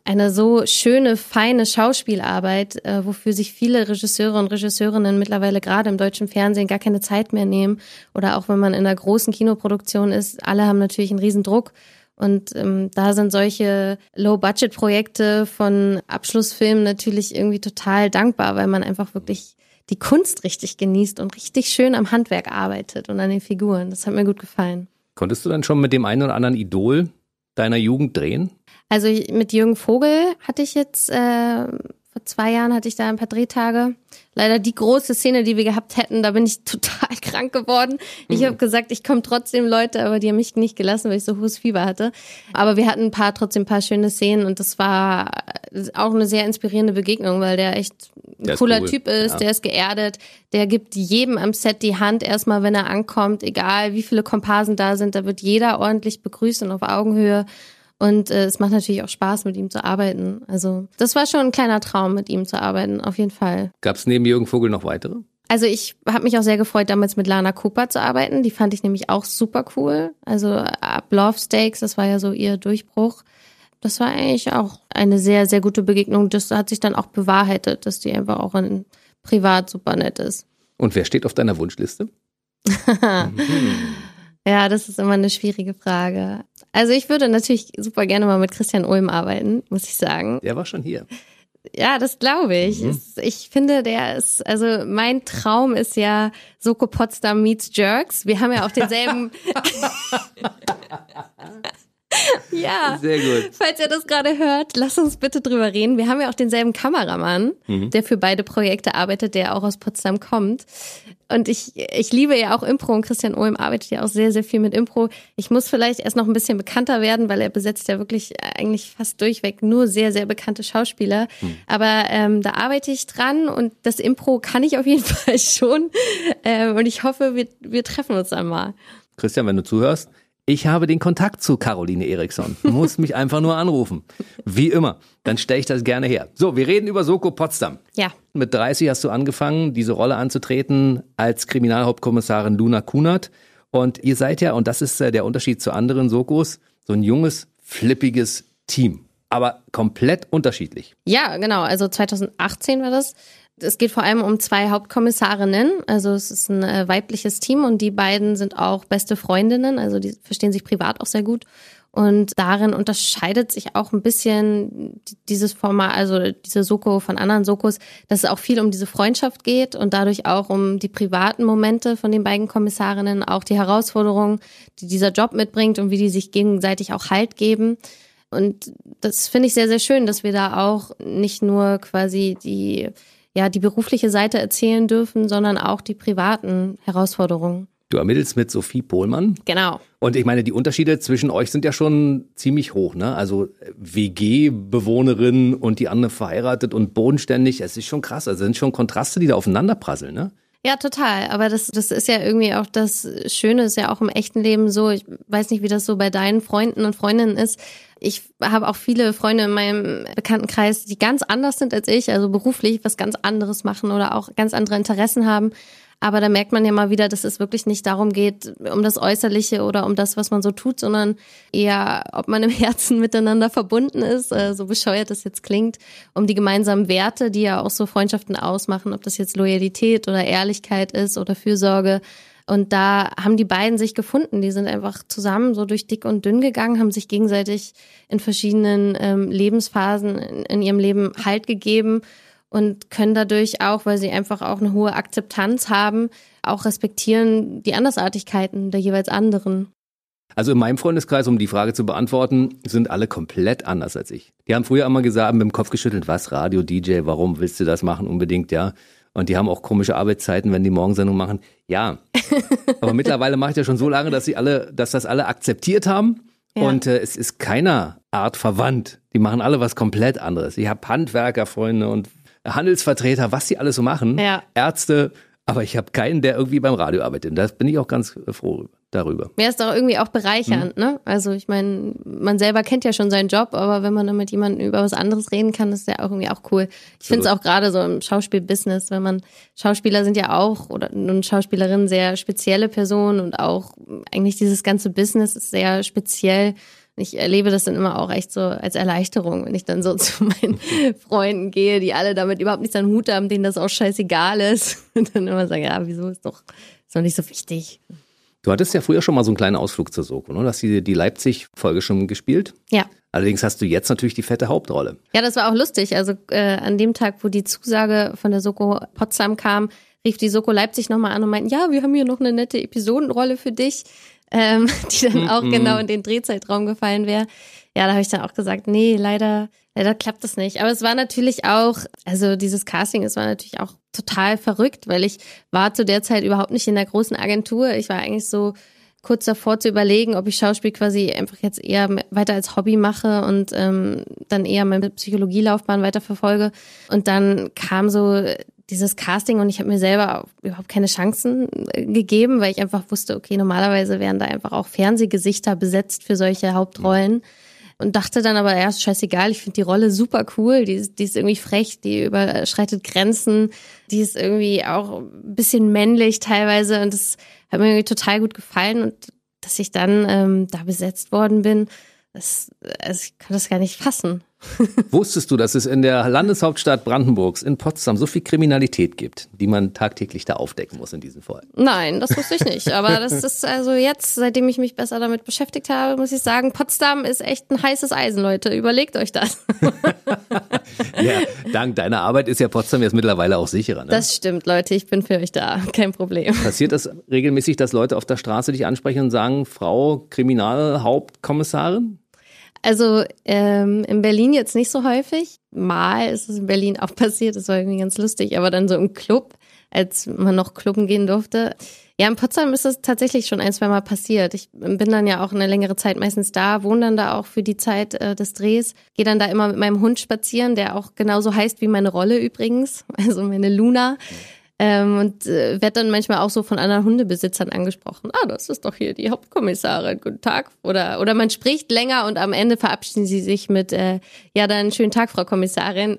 C: eine so schöne, feine Schauspielarbeit, äh, wofür sich viele Regisseure und Regisseurinnen mittlerweile gerade im deutschen Fernsehen gar keine Zeit mehr nehmen. Oder auch wenn man in einer großen Kinoproduktion ist, alle haben natürlich einen riesen Druck. Und ähm, da sind solche Low-Budget-Projekte von Abschlussfilmen natürlich irgendwie total dankbar, weil man einfach wirklich die Kunst richtig genießt und richtig schön am Handwerk arbeitet und an den Figuren. Das hat mir gut gefallen.
B: Konntest du dann schon mit dem einen oder anderen Idol deiner Jugend drehen?
C: Also mit Jürgen Vogel hatte ich jetzt äh, vor zwei Jahren hatte ich da ein paar Drehtage. Leider die große Szene, die wir gehabt hätten, da bin ich *laughs* total krank geworden. Ich mhm. habe gesagt, ich komme trotzdem Leute, aber die haben mich nicht gelassen, weil ich so hohes Fieber hatte. Aber wir hatten ein paar trotzdem ein paar schöne Szenen und das war auch eine sehr inspirierende Begegnung, weil der echt ein der cooler cool. Typ ist, ja. der ist geerdet, der gibt jedem am Set die Hand erstmal, wenn er ankommt, egal wie viele Komparsen da sind, da wird jeder ordentlich begrüßt und auf Augenhöhe. Und äh, es macht natürlich auch Spaß, mit ihm zu arbeiten. Also das war schon ein kleiner Traum, mit ihm zu arbeiten, auf jeden Fall.
B: Gab es neben Jürgen Vogel noch weitere?
C: Also ich habe mich auch sehr gefreut, damals mit Lana Cooper zu arbeiten. Die fand ich nämlich auch super cool. Also ab Love Steaks, das war ja so ihr Durchbruch. Das war eigentlich auch eine sehr, sehr gute Begegnung. Das hat sich dann auch bewahrheitet, dass die einfach auch in privat super nett ist.
B: Und wer steht auf deiner Wunschliste? *laughs*
C: mhm. Ja, das ist immer eine schwierige Frage. Also ich würde natürlich super gerne mal mit Christian Ulm arbeiten, muss ich sagen.
B: Der war schon hier.
C: Ja, das glaube ich. Mhm. Ich finde, der ist, also mein Traum ist ja Soko Potsdam meets Jerks. Wir haben ja auch denselben. *laughs* *laughs* *laughs* ja. Sehr gut. Falls ihr das gerade hört, lasst uns bitte drüber reden. Wir haben ja auch denselben Kameramann, mhm. der für beide Projekte arbeitet, der auch aus Potsdam kommt. Und ich, ich liebe ja auch Impro und Christian Ohm arbeitet ja auch sehr, sehr viel mit Impro. Ich muss vielleicht erst noch ein bisschen bekannter werden, weil er besetzt ja wirklich eigentlich fast durchweg nur sehr, sehr bekannte Schauspieler. Mhm. Aber ähm, da arbeite ich dran und das Impro kann ich auf jeden *laughs* Fall schon. Ähm, und ich hoffe, wir, wir treffen uns dann mal.
B: Christian, wenn du zuhörst, ich habe den Kontakt zu Caroline Eriksson. Du musst mich einfach nur anrufen. Wie immer. Dann stelle ich das gerne her. So, wir reden über Soko Potsdam.
C: Ja.
B: Mit 30 hast du angefangen, diese Rolle anzutreten als Kriminalhauptkommissarin Luna Kunert. Und ihr seid ja, und das ist äh, der Unterschied zu anderen Sokos, so ein junges, flippiges Team. Aber komplett unterschiedlich.
C: Ja, genau. Also 2018 war das. Es geht vor allem um zwei Hauptkommissarinnen. Also es ist ein äh, weibliches Team und die beiden sind auch beste Freundinnen. Also die verstehen sich privat auch sehr gut. Und darin unterscheidet sich auch ein bisschen dieses Format, also diese Soko von anderen Sokos, dass es auch viel um diese Freundschaft geht und dadurch auch um die privaten Momente von den beiden Kommissarinnen, auch die Herausforderungen, die dieser Job mitbringt und wie die sich gegenseitig auch Halt geben. Und das finde ich sehr, sehr schön, dass wir da auch nicht nur quasi die ja die berufliche Seite erzählen dürfen, sondern auch die privaten Herausforderungen.
B: Du ermittelst mit Sophie Pohlmann.
C: Genau.
B: Und ich meine, die Unterschiede zwischen euch sind ja schon ziemlich hoch, ne? Also WG-Bewohnerin und die andere verheiratet und bodenständig, es ist schon krass. Also sind schon Kontraste, die da aufeinander prasseln, ne?
C: Ja, total. Aber das, das ist ja irgendwie auch das Schöne, ist ja auch im echten Leben so. Ich weiß nicht, wie das so bei deinen Freunden und Freundinnen ist. Ich habe auch viele Freunde in meinem Bekanntenkreis, die ganz anders sind als ich, also beruflich was ganz anderes machen oder auch ganz andere Interessen haben. Aber da merkt man ja mal wieder, dass es wirklich nicht darum geht, um das Äußerliche oder um das, was man so tut, sondern eher, ob man im *laughs* Herzen miteinander verbunden ist, äh, so bescheuert das jetzt klingt, um die gemeinsamen Werte, die ja auch so Freundschaften ausmachen, ob das jetzt Loyalität oder Ehrlichkeit ist oder Fürsorge. Und da haben die beiden sich gefunden. Die sind einfach zusammen so durch dick und dünn gegangen, haben sich gegenseitig in verschiedenen ähm, Lebensphasen in, in ihrem Leben Halt gegeben und können dadurch auch, weil sie einfach auch eine hohe Akzeptanz haben, auch respektieren die Andersartigkeiten der jeweils anderen.
B: Also in meinem Freundeskreis, um die Frage zu beantworten, sind alle komplett anders als ich. Die haben früher immer gesagt, mit dem Kopf geschüttelt, was, Radio, DJ, warum willst du das machen unbedingt, ja? Und die haben auch komische Arbeitszeiten, wenn die Morgensendung machen. Ja. *laughs* Aber mittlerweile mache ich das schon so lange, dass sie alle, dass das alle akzeptiert haben. Ja. Und äh, es ist keiner Art verwandt. Die machen alle was komplett anderes. Ich habe Handwerkerfreunde und Handelsvertreter, was die alles so machen, ja. Ärzte, aber ich habe keinen, der irgendwie beim Radio arbeitet. Das bin ich auch ganz froh darüber.
C: Ja, ist doch irgendwie auch bereichernd, hm. ne? Also ich meine, man selber kennt ja schon seinen Job, aber wenn man dann mit jemandem über was anderes reden kann, ist ja auch irgendwie auch cool. Ich finde es auch gerade so im Schauspielbusiness, wenn man Schauspieler sind ja auch oder nun Schauspielerinnen sehr spezielle Personen und auch eigentlich dieses ganze Business ist sehr speziell ich erlebe das dann immer auch echt so als Erleichterung, wenn ich dann so *laughs* zu meinen Freunden gehe, die alle damit überhaupt nichts an Hut haben, denen das auch scheißegal ist. *laughs* Und dann immer sagen, ja, wieso ist doch, ist doch nicht so wichtig.
B: Du hattest ja früher schon mal so einen kleinen Ausflug zur Soko, ne? Du hast die, die Leipzig-Folge schon gespielt.
C: Ja.
B: Allerdings hast du jetzt natürlich die fette Hauptrolle.
C: Ja, das war auch lustig. Also äh, an dem Tag, wo die Zusage von der Soko Potsdam kam, rief die Soko Leipzig nochmal an und meinten, ja, wir haben hier noch eine nette Episodenrolle für dich ähm, *laughs* die dann auch genau in den Drehzeitraum gefallen wäre. Ja, da habe ich dann auch gesagt, nee, leider, leider klappt das nicht. Aber es war natürlich auch, also dieses Casting, es war natürlich auch total verrückt, weil ich war zu der Zeit überhaupt nicht in der großen Agentur. Ich war eigentlich so kurz davor zu überlegen, ob ich Schauspiel quasi einfach jetzt eher weiter als Hobby mache und ähm, dann eher meine Psychologielaufbahn weiterverfolge. Und dann kam so dieses Casting und ich habe mir selber überhaupt keine Chancen äh, gegeben, weil ich einfach wusste, okay, normalerweise wären da einfach auch Fernsehgesichter besetzt für solche Hauptrollen. Und dachte dann aber erst, scheißegal, ich finde die Rolle super cool, die ist, die ist irgendwie frech, die überschreitet Grenzen, die ist irgendwie auch ein bisschen männlich teilweise und das hat mir irgendwie total gut gefallen und dass ich dann ähm, da besetzt worden bin, das, also ich kann das gar nicht fassen.
B: Wusstest du, dass es in der Landeshauptstadt Brandenburgs in Potsdam so viel Kriminalität gibt, die man tagtäglich da aufdecken muss in diesem Fall?
C: Nein, das wusste ich nicht. Aber das ist also jetzt, seitdem ich mich besser damit beschäftigt habe, muss ich sagen, Potsdam ist echt ein heißes Eisen, Leute. Überlegt euch das. *laughs*
B: Ja, dank deiner Arbeit ist ja Potsdam jetzt mittlerweile auch sicherer. Ne?
C: Das stimmt, Leute, ich bin für euch da, kein Problem.
B: Passiert das regelmäßig, dass Leute auf der Straße dich ansprechen und sagen, Frau Kriminalhauptkommissarin?
C: Also ähm, in Berlin jetzt nicht so häufig. Mal ist es in Berlin auch *laughs* passiert, das war irgendwie ganz lustig, aber dann so im Club, als man noch klubben gehen durfte. Ja, in Potsdam ist das tatsächlich schon ein, zwei Mal passiert. Ich bin dann ja auch eine längere Zeit meistens da, wohne dann da auch für die Zeit äh, des Drehs, gehe dann da immer mit meinem Hund spazieren, der auch genauso heißt wie meine Rolle übrigens, *laughs* also meine Luna. Ähm, und äh, werde dann manchmal auch so von anderen Hundebesitzern angesprochen. Ah, das ist doch hier die Hauptkommissarin. Guten Tag. Oder, oder man spricht länger und am Ende verabschieden sie sich mit, äh, ja, dann schönen Tag, Frau Kommissarin.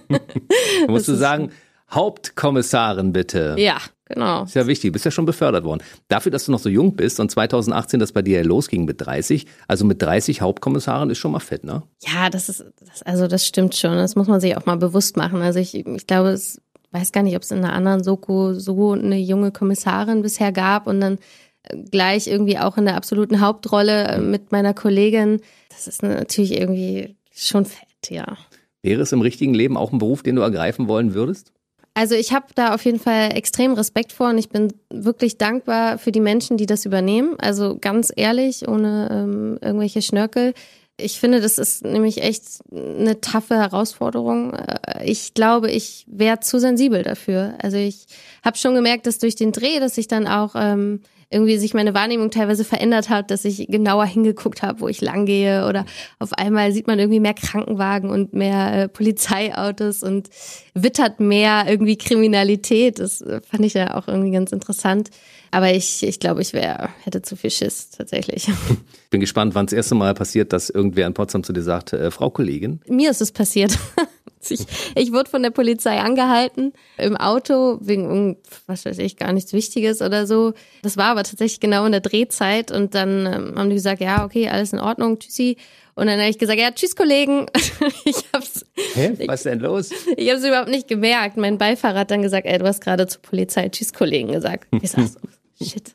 C: *laughs*
B: musst du sagen, Hauptkommissarin bitte.
C: Ja, genau.
B: Ist ja wichtig, du bist ja schon befördert worden. Dafür, dass du noch so jung bist und 2018 das bei dir ja losging mit 30, also mit 30 Hauptkommissarin ist schon mal fett, ne?
C: Ja, das ist, das, also das stimmt schon. Das muss man sich auch mal bewusst machen. Also ich, ich glaube, es weiß gar nicht, ob es in einer anderen Soko so eine junge Kommissarin bisher gab und dann äh, gleich irgendwie auch in der absoluten Hauptrolle äh, mhm. mit meiner Kollegin. Das ist natürlich irgendwie schon fett, ja.
B: Wäre es im richtigen Leben auch ein Beruf, den du ergreifen wollen würdest?
C: Also ich habe da auf jeden Fall extrem Respekt vor und ich bin wirklich dankbar für die Menschen, die das übernehmen. Also ganz ehrlich, ohne ähm, irgendwelche Schnörkel. Ich finde, das ist nämlich echt eine taffe Herausforderung. Äh, ich glaube, ich wäre zu sensibel dafür. Also ich habe schon gemerkt, dass durch den Dreh, dass ich dann auch ähm, irgendwie sich meine Wahrnehmung teilweise verändert hat, dass ich genauer hingeguckt habe, wo ich lang gehe oder auf einmal sieht man irgendwie mehr Krankenwagen und mehr äh, Polizeiautos und wittert mehr irgendwie Kriminalität. Das äh, fand ich ja auch irgendwie ganz interessant. Aber ich, ich glaube, ich wäre, hätte zu viel Schiss tatsächlich.
B: Ich *laughs* bin gespannt, wann das erste Mal passiert, dass irgendwer in Potsdam zu dir sagt, äh, Frau Kollegin.
C: Mir ist es passiert. *laughs* Ich, ich wurde von der Polizei angehalten im Auto wegen was weiß ich gar nichts Wichtiges oder so. Das war aber tatsächlich genau in der Drehzeit und dann ähm, haben die gesagt, ja okay, alles in Ordnung, tschüssi. Und dann habe ich gesagt, ja tschüss Kollegen. *laughs* ich hab's.
B: Hä? Was denn los?
C: Ich habe es überhaupt nicht gemerkt. Mein Beifahrer hat dann gesagt, ey, du hast gerade zur Polizei tschüss Kollegen gesagt. Ich sag so, shit.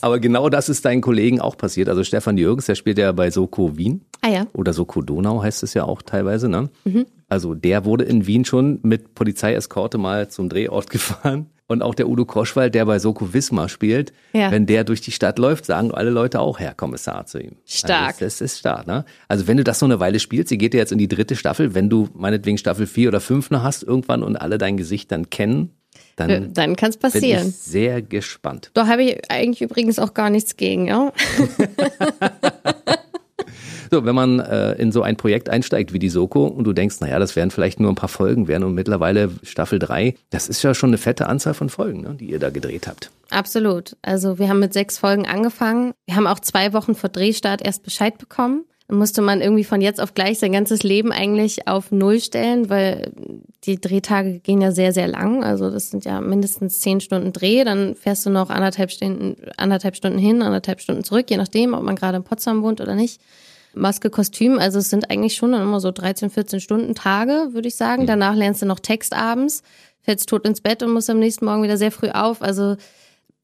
B: Aber genau das ist deinen Kollegen auch passiert. Also Stefan Jürgens, der spielt ja bei Soko Wien.
C: Ah ja.
B: Oder Soko Donau heißt es ja auch teilweise, ne? Mhm. Also der wurde in Wien schon mit Polizeieskorte mal zum Drehort *laughs* gefahren. Und auch der Udo Koschwald, der bei Soko Wismar spielt, ja. wenn der durch die Stadt läuft, sagen alle Leute auch Herr Kommissar zu ihm.
C: Stark.
B: Also das, ist stark, ne? Also wenn du das so eine Weile spielst, sie geht ja jetzt in die dritte Staffel, wenn du meinetwegen Staffel vier oder fünf noch hast irgendwann und alle dein Gesicht dann kennen, dann,
C: äh, dann kann es passieren.
B: Bin ich sehr gespannt.
C: Da habe ich eigentlich übrigens auch gar nichts gegen, ja. *laughs*
B: So, wenn man äh, in so ein Projekt einsteigt wie die Soko und du denkst, naja, das werden vielleicht nur ein paar Folgen werden und mittlerweile Staffel 3, das ist ja schon eine fette Anzahl von Folgen, ne, die ihr da gedreht habt.
C: Absolut. Also wir haben mit sechs Folgen angefangen. Wir haben auch zwei Wochen vor Drehstart erst Bescheid bekommen. Musste man irgendwie von jetzt auf gleich sein ganzes Leben eigentlich auf Null stellen, weil die Drehtage gehen ja sehr, sehr lang. Also das sind ja mindestens zehn Stunden Dreh. Dann fährst du noch anderthalb Stunden, anderthalb Stunden hin, anderthalb Stunden zurück, je nachdem, ob man gerade in Potsdam wohnt oder nicht. Maske, Kostüm. Also es sind eigentlich schon dann immer so 13, 14 Stunden Tage, würde ich sagen. Mhm. Danach lernst du noch Text abends, fällst tot ins Bett und musst am nächsten Morgen wieder sehr früh auf. Also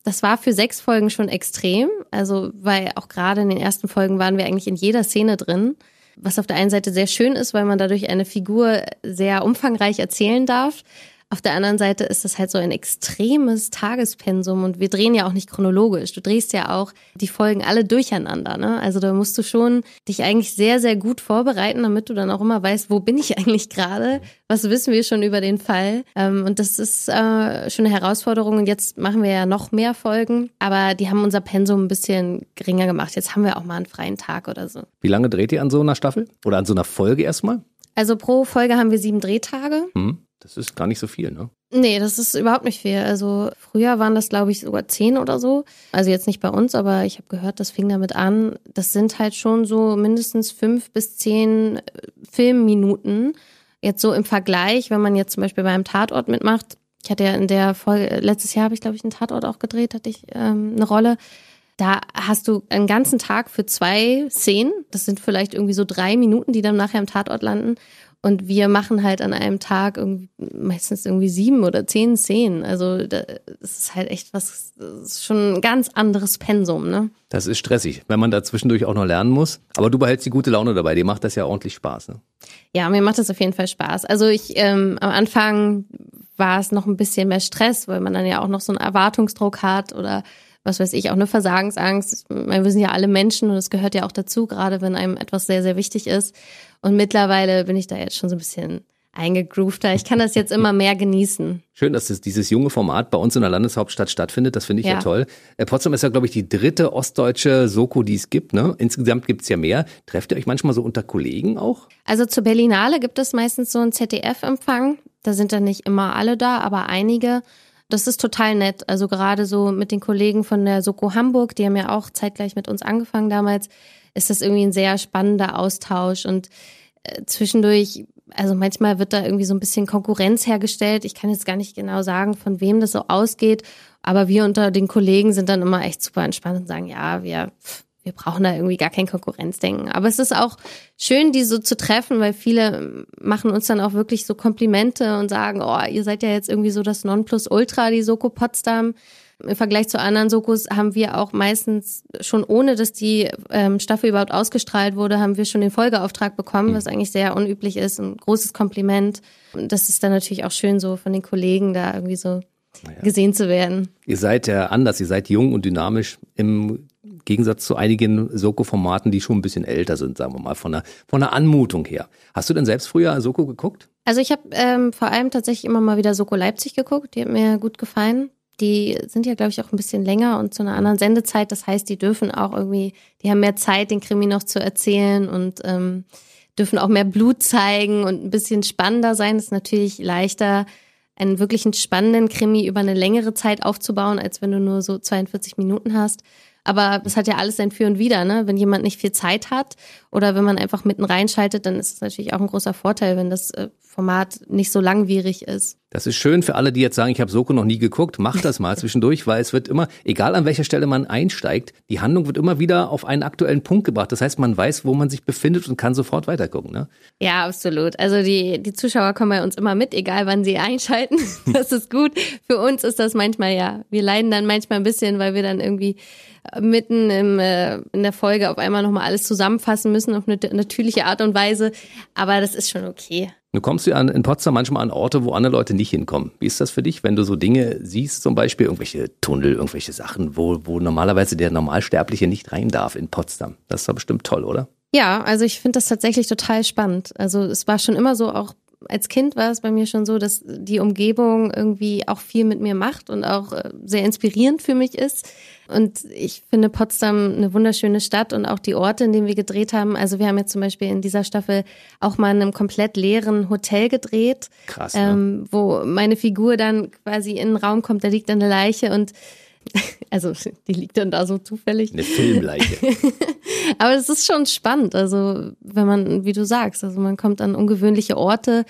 C: das war für sechs Folgen schon extrem. Also, weil auch gerade in den ersten Folgen waren wir eigentlich in jeder Szene drin. Was auf der einen Seite sehr schön ist, weil man dadurch eine Figur sehr umfangreich erzählen darf. Auf der anderen Seite ist das halt so ein extremes Tagespensum und wir drehen ja auch nicht chronologisch. Du drehst ja auch die Folgen alle durcheinander. Ne? Also da musst du schon dich eigentlich sehr, sehr gut vorbereiten, damit du dann auch immer weißt, wo bin ich *laughs* eigentlich gerade? Was wissen wir schon über den Fall? Ähm, und das ist äh, schon eine Herausforderung. Und jetzt machen wir ja noch mehr Folgen, aber die haben unser Pensum ein bisschen geringer gemacht. Jetzt haben wir auch mal einen freien Tag oder so.
B: Wie lange dreht ihr an so einer Staffel? Oder an so einer Folge erstmal?
C: Also pro Folge haben wir sieben Drehtage.
B: Hm. Das ist gar nicht so viel, ne?
C: Nee, das ist überhaupt nicht viel. Also früher waren das, glaube ich, sogar zehn oder so. Also jetzt nicht bei uns, aber ich habe gehört, das fing damit an. Das sind halt schon so mindestens fünf bis zehn äh, Filmminuten. Jetzt so im Vergleich, wenn man jetzt zum Beispiel beim Tatort mitmacht. Ich hatte ja in der Folge, letztes Jahr habe ich, glaube ich, einen Tatort auch gedreht, hatte ich ähm, eine Rolle. Da hast du einen ganzen Tag für zwei Szenen. Das sind vielleicht irgendwie so drei Minuten, die dann nachher im Tatort landen. Und wir machen halt an einem Tag irgendwie, meistens irgendwie sieben oder zehn Szenen. Also das ist halt echt was, ist schon ein ganz anderes Pensum, ne?
B: Das ist stressig, wenn man da zwischendurch auch noch lernen muss. Aber du behältst die gute Laune dabei, dir macht das ja ordentlich Spaß, ne?
C: Ja, mir macht das auf jeden Fall Spaß. Also ich, ähm, am Anfang war es noch ein bisschen mehr Stress, weil man dann ja auch noch so einen Erwartungsdruck hat oder was weiß ich, auch eine Versagensangst. Wir sind ja alle Menschen und es gehört ja auch dazu, gerade wenn einem etwas sehr, sehr wichtig ist. Und mittlerweile bin ich da jetzt schon so ein bisschen eingegroovter. Ich kann das jetzt immer mehr genießen.
B: Schön, dass das, dieses junge Format bei uns in der Landeshauptstadt stattfindet. Das finde ich ja, ja toll. Äh, Potsdam ist ja, glaube ich, die dritte ostdeutsche Soko, die es gibt. Ne? Insgesamt gibt es ja mehr. Trefft ihr euch manchmal so unter Kollegen auch?
C: Also zur Berlinale gibt es meistens so einen ZDF-Empfang. Da sind dann nicht immer alle da, aber einige. Das ist total nett. Also gerade so mit den Kollegen von der Soko Hamburg, die haben ja auch zeitgleich mit uns angefangen damals, ist das irgendwie ein sehr spannender Austausch und äh, zwischendurch, also manchmal wird da irgendwie so ein bisschen Konkurrenz hergestellt. Ich kann jetzt gar nicht genau sagen, von wem das so ausgeht, aber wir unter den Kollegen sind dann immer echt super entspannt und sagen, ja, wir wir brauchen da irgendwie gar kein Konkurrenzdenken. Aber es ist auch schön, die so zu treffen, weil viele machen uns dann auch wirklich so Komplimente und sagen, oh, ihr seid ja jetzt irgendwie so das Nonplusultra, die Soko Potsdam. Im Vergleich zu anderen Sokos haben wir auch meistens schon ohne, dass die ähm, Staffel überhaupt ausgestrahlt wurde, haben wir schon den Folgeauftrag bekommen, was eigentlich sehr unüblich ist. Ein großes Kompliment. Und das ist dann natürlich auch schön so von den Kollegen da irgendwie so naja. gesehen zu werden.
B: Ihr seid ja anders, ihr seid jung und dynamisch im Gegensatz zu einigen Soko-Formaten, die schon ein bisschen älter sind, sagen wir mal, von der, von der Anmutung her. Hast du denn selbst früher Soko geguckt?
C: Also ich habe ähm, vor allem tatsächlich immer mal wieder Soko Leipzig geguckt, die hat mir gut gefallen. Die sind ja, glaube ich, auch ein bisschen länger und zu einer anderen Sendezeit. Das heißt, die dürfen auch irgendwie, die haben mehr Zeit, den Krimi noch zu erzählen und ähm, dürfen auch mehr Blut zeigen und ein bisschen spannender sein. Das ist natürlich leichter, einen wirklichen spannenden Krimi über eine längere Zeit aufzubauen, als wenn du nur so 42 Minuten hast. Aber das hat ja alles sein Für und Wider, ne? Wenn jemand nicht viel Zeit hat oder wenn man einfach mitten reinschaltet, dann ist es natürlich auch ein großer Vorteil, wenn das äh, Format nicht so langwierig ist.
B: Das ist schön für alle, die jetzt sagen, ich habe Soko noch nie geguckt. Macht das mal *laughs* zwischendurch, weil es wird immer, egal an welcher Stelle man einsteigt, die Handlung wird immer wieder auf einen aktuellen Punkt gebracht. Das heißt, man weiß, wo man sich befindet und kann sofort weitergucken. Ne?
C: Ja, absolut. Also die, die Zuschauer kommen bei uns immer mit, egal wann sie *laughs* einschalten. Das ist gut. Für uns ist das manchmal ja. Wir leiden dann manchmal ein bisschen, weil wir dann irgendwie mitten im, äh, in der Folge auf einmal nochmal alles zusammenfassen müssen auf eine natürliche Art und Weise. Aber das ist schon okay.
B: Du kommst ja in Potsdam manchmal an Orte, wo andere Leute nicht hinkommen. Wie ist das für dich, wenn du so Dinge siehst, zum Beispiel irgendwelche Tunnel, irgendwelche Sachen, wo, wo normalerweise der Normalsterbliche nicht rein darf in Potsdam? Das ist doch bestimmt toll, oder?
C: Ja, also ich finde das tatsächlich total spannend. Also es war schon immer so, auch als Kind war es bei mir schon so, dass die Umgebung irgendwie auch viel mit mir macht und auch äh, sehr inspirierend für mich ist. Und ich finde Potsdam eine wunderschöne Stadt und auch die Orte, in denen wir gedreht haben. Also wir haben jetzt zum Beispiel in dieser Staffel auch mal in einem komplett leeren Hotel gedreht.
B: Krass.
C: Ne? Ähm, wo meine Figur dann quasi in den Raum kommt, da liegt eine Leiche und *laughs* also die liegt dann da so zufällig.
B: Eine Filmleiche. *laughs*
C: Aber es ist schon spannend. Also wenn man, wie du sagst, also man kommt an ungewöhnliche Orte,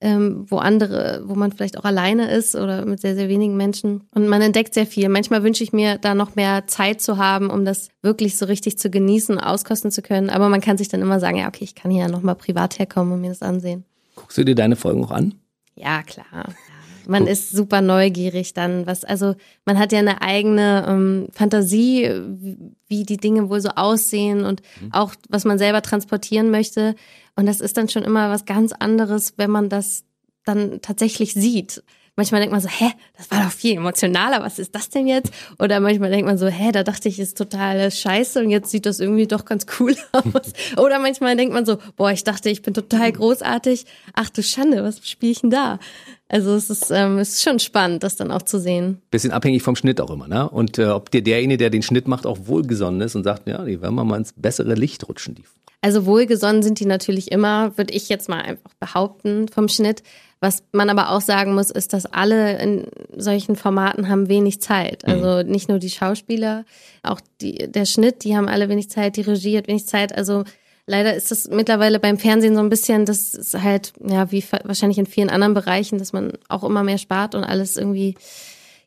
C: ähm, wo andere, wo man vielleicht auch alleine ist oder mit sehr, sehr wenigen Menschen. Und man entdeckt sehr viel. Manchmal wünsche ich mir da noch mehr Zeit zu haben, um das wirklich so richtig zu genießen, auskosten zu können. Aber man kann sich dann immer sagen, ja, okay, ich kann hier ja nochmal privat herkommen und mir das ansehen.
B: Guckst du dir deine Folgen auch an?
C: Ja, klar. Man ist super neugierig dann, was, also man hat ja eine eigene ähm, Fantasie, wie die Dinge wohl so aussehen und mhm. auch was man selber transportieren möchte. Und das ist dann schon immer was ganz anderes, wenn man das dann tatsächlich sieht. Manchmal denkt man so, hä, das war doch viel emotionaler, was ist das denn jetzt? Oder manchmal denkt man so, hä, da dachte ich, ist total scheiße und jetzt sieht das irgendwie doch ganz cool *laughs* aus. Oder manchmal denkt man so, boah, ich dachte, ich bin total großartig. Ach du Schande, was spiele ich denn da? Also es ist, ähm, es ist schon spannend, das dann auch zu sehen.
B: Bisschen abhängig vom Schnitt auch immer, ne? Und äh, ob dir derjenige, der den Schnitt macht, auch wohlgesonnen ist und sagt, ja, die werden wir mal ins bessere Licht rutschen, die
C: also wohlgesonnen sind die natürlich immer, würde ich jetzt mal einfach behaupten vom Schnitt. Was man aber auch sagen muss, ist, dass alle in solchen Formaten haben wenig Zeit. Also mhm. nicht nur die Schauspieler, auch die, der Schnitt, die haben alle wenig Zeit, die Regie hat wenig Zeit. Also leider ist das mittlerweile beim Fernsehen so ein bisschen, das ist halt, ja, wie wahrscheinlich in vielen anderen Bereichen, dass man auch immer mehr spart und alles irgendwie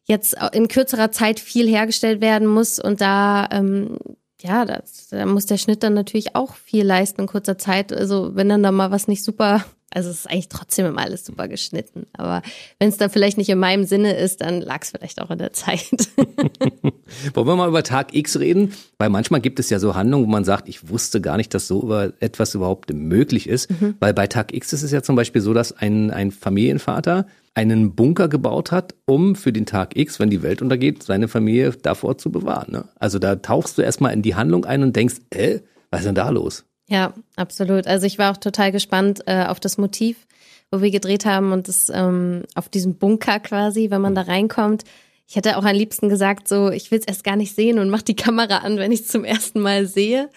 C: jetzt in kürzerer Zeit viel hergestellt werden muss und da ähm, ja, das, da muss der Schnitt dann natürlich auch viel leisten in kurzer Zeit. Also wenn dann da mal was nicht super Also es ist eigentlich trotzdem immer alles super geschnitten. Aber wenn es dann vielleicht nicht in meinem Sinne ist, dann lag es vielleicht auch in der Zeit. *laughs*
B: Wollen wir mal über Tag X reden? Weil manchmal gibt es ja so Handlungen, wo man sagt, ich wusste gar nicht, dass so über etwas überhaupt möglich ist. Mhm. Weil bei Tag X ist es ja zum Beispiel so, dass ein, ein Familienvater einen Bunker gebaut hat, um für den Tag X, wenn die Welt untergeht, seine Familie davor zu bewahren. Ne? Also da tauchst du erstmal in die Handlung ein und denkst, äh, was ist denn da los?
C: Ja, absolut. Also ich war auch total gespannt äh, auf das Motiv, wo wir gedreht haben und das ähm, auf diesem Bunker quasi, wenn man da reinkommt. Ich hätte auch am liebsten gesagt, so, ich will es erst gar nicht sehen und mach die Kamera an, wenn ich es zum ersten Mal sehe.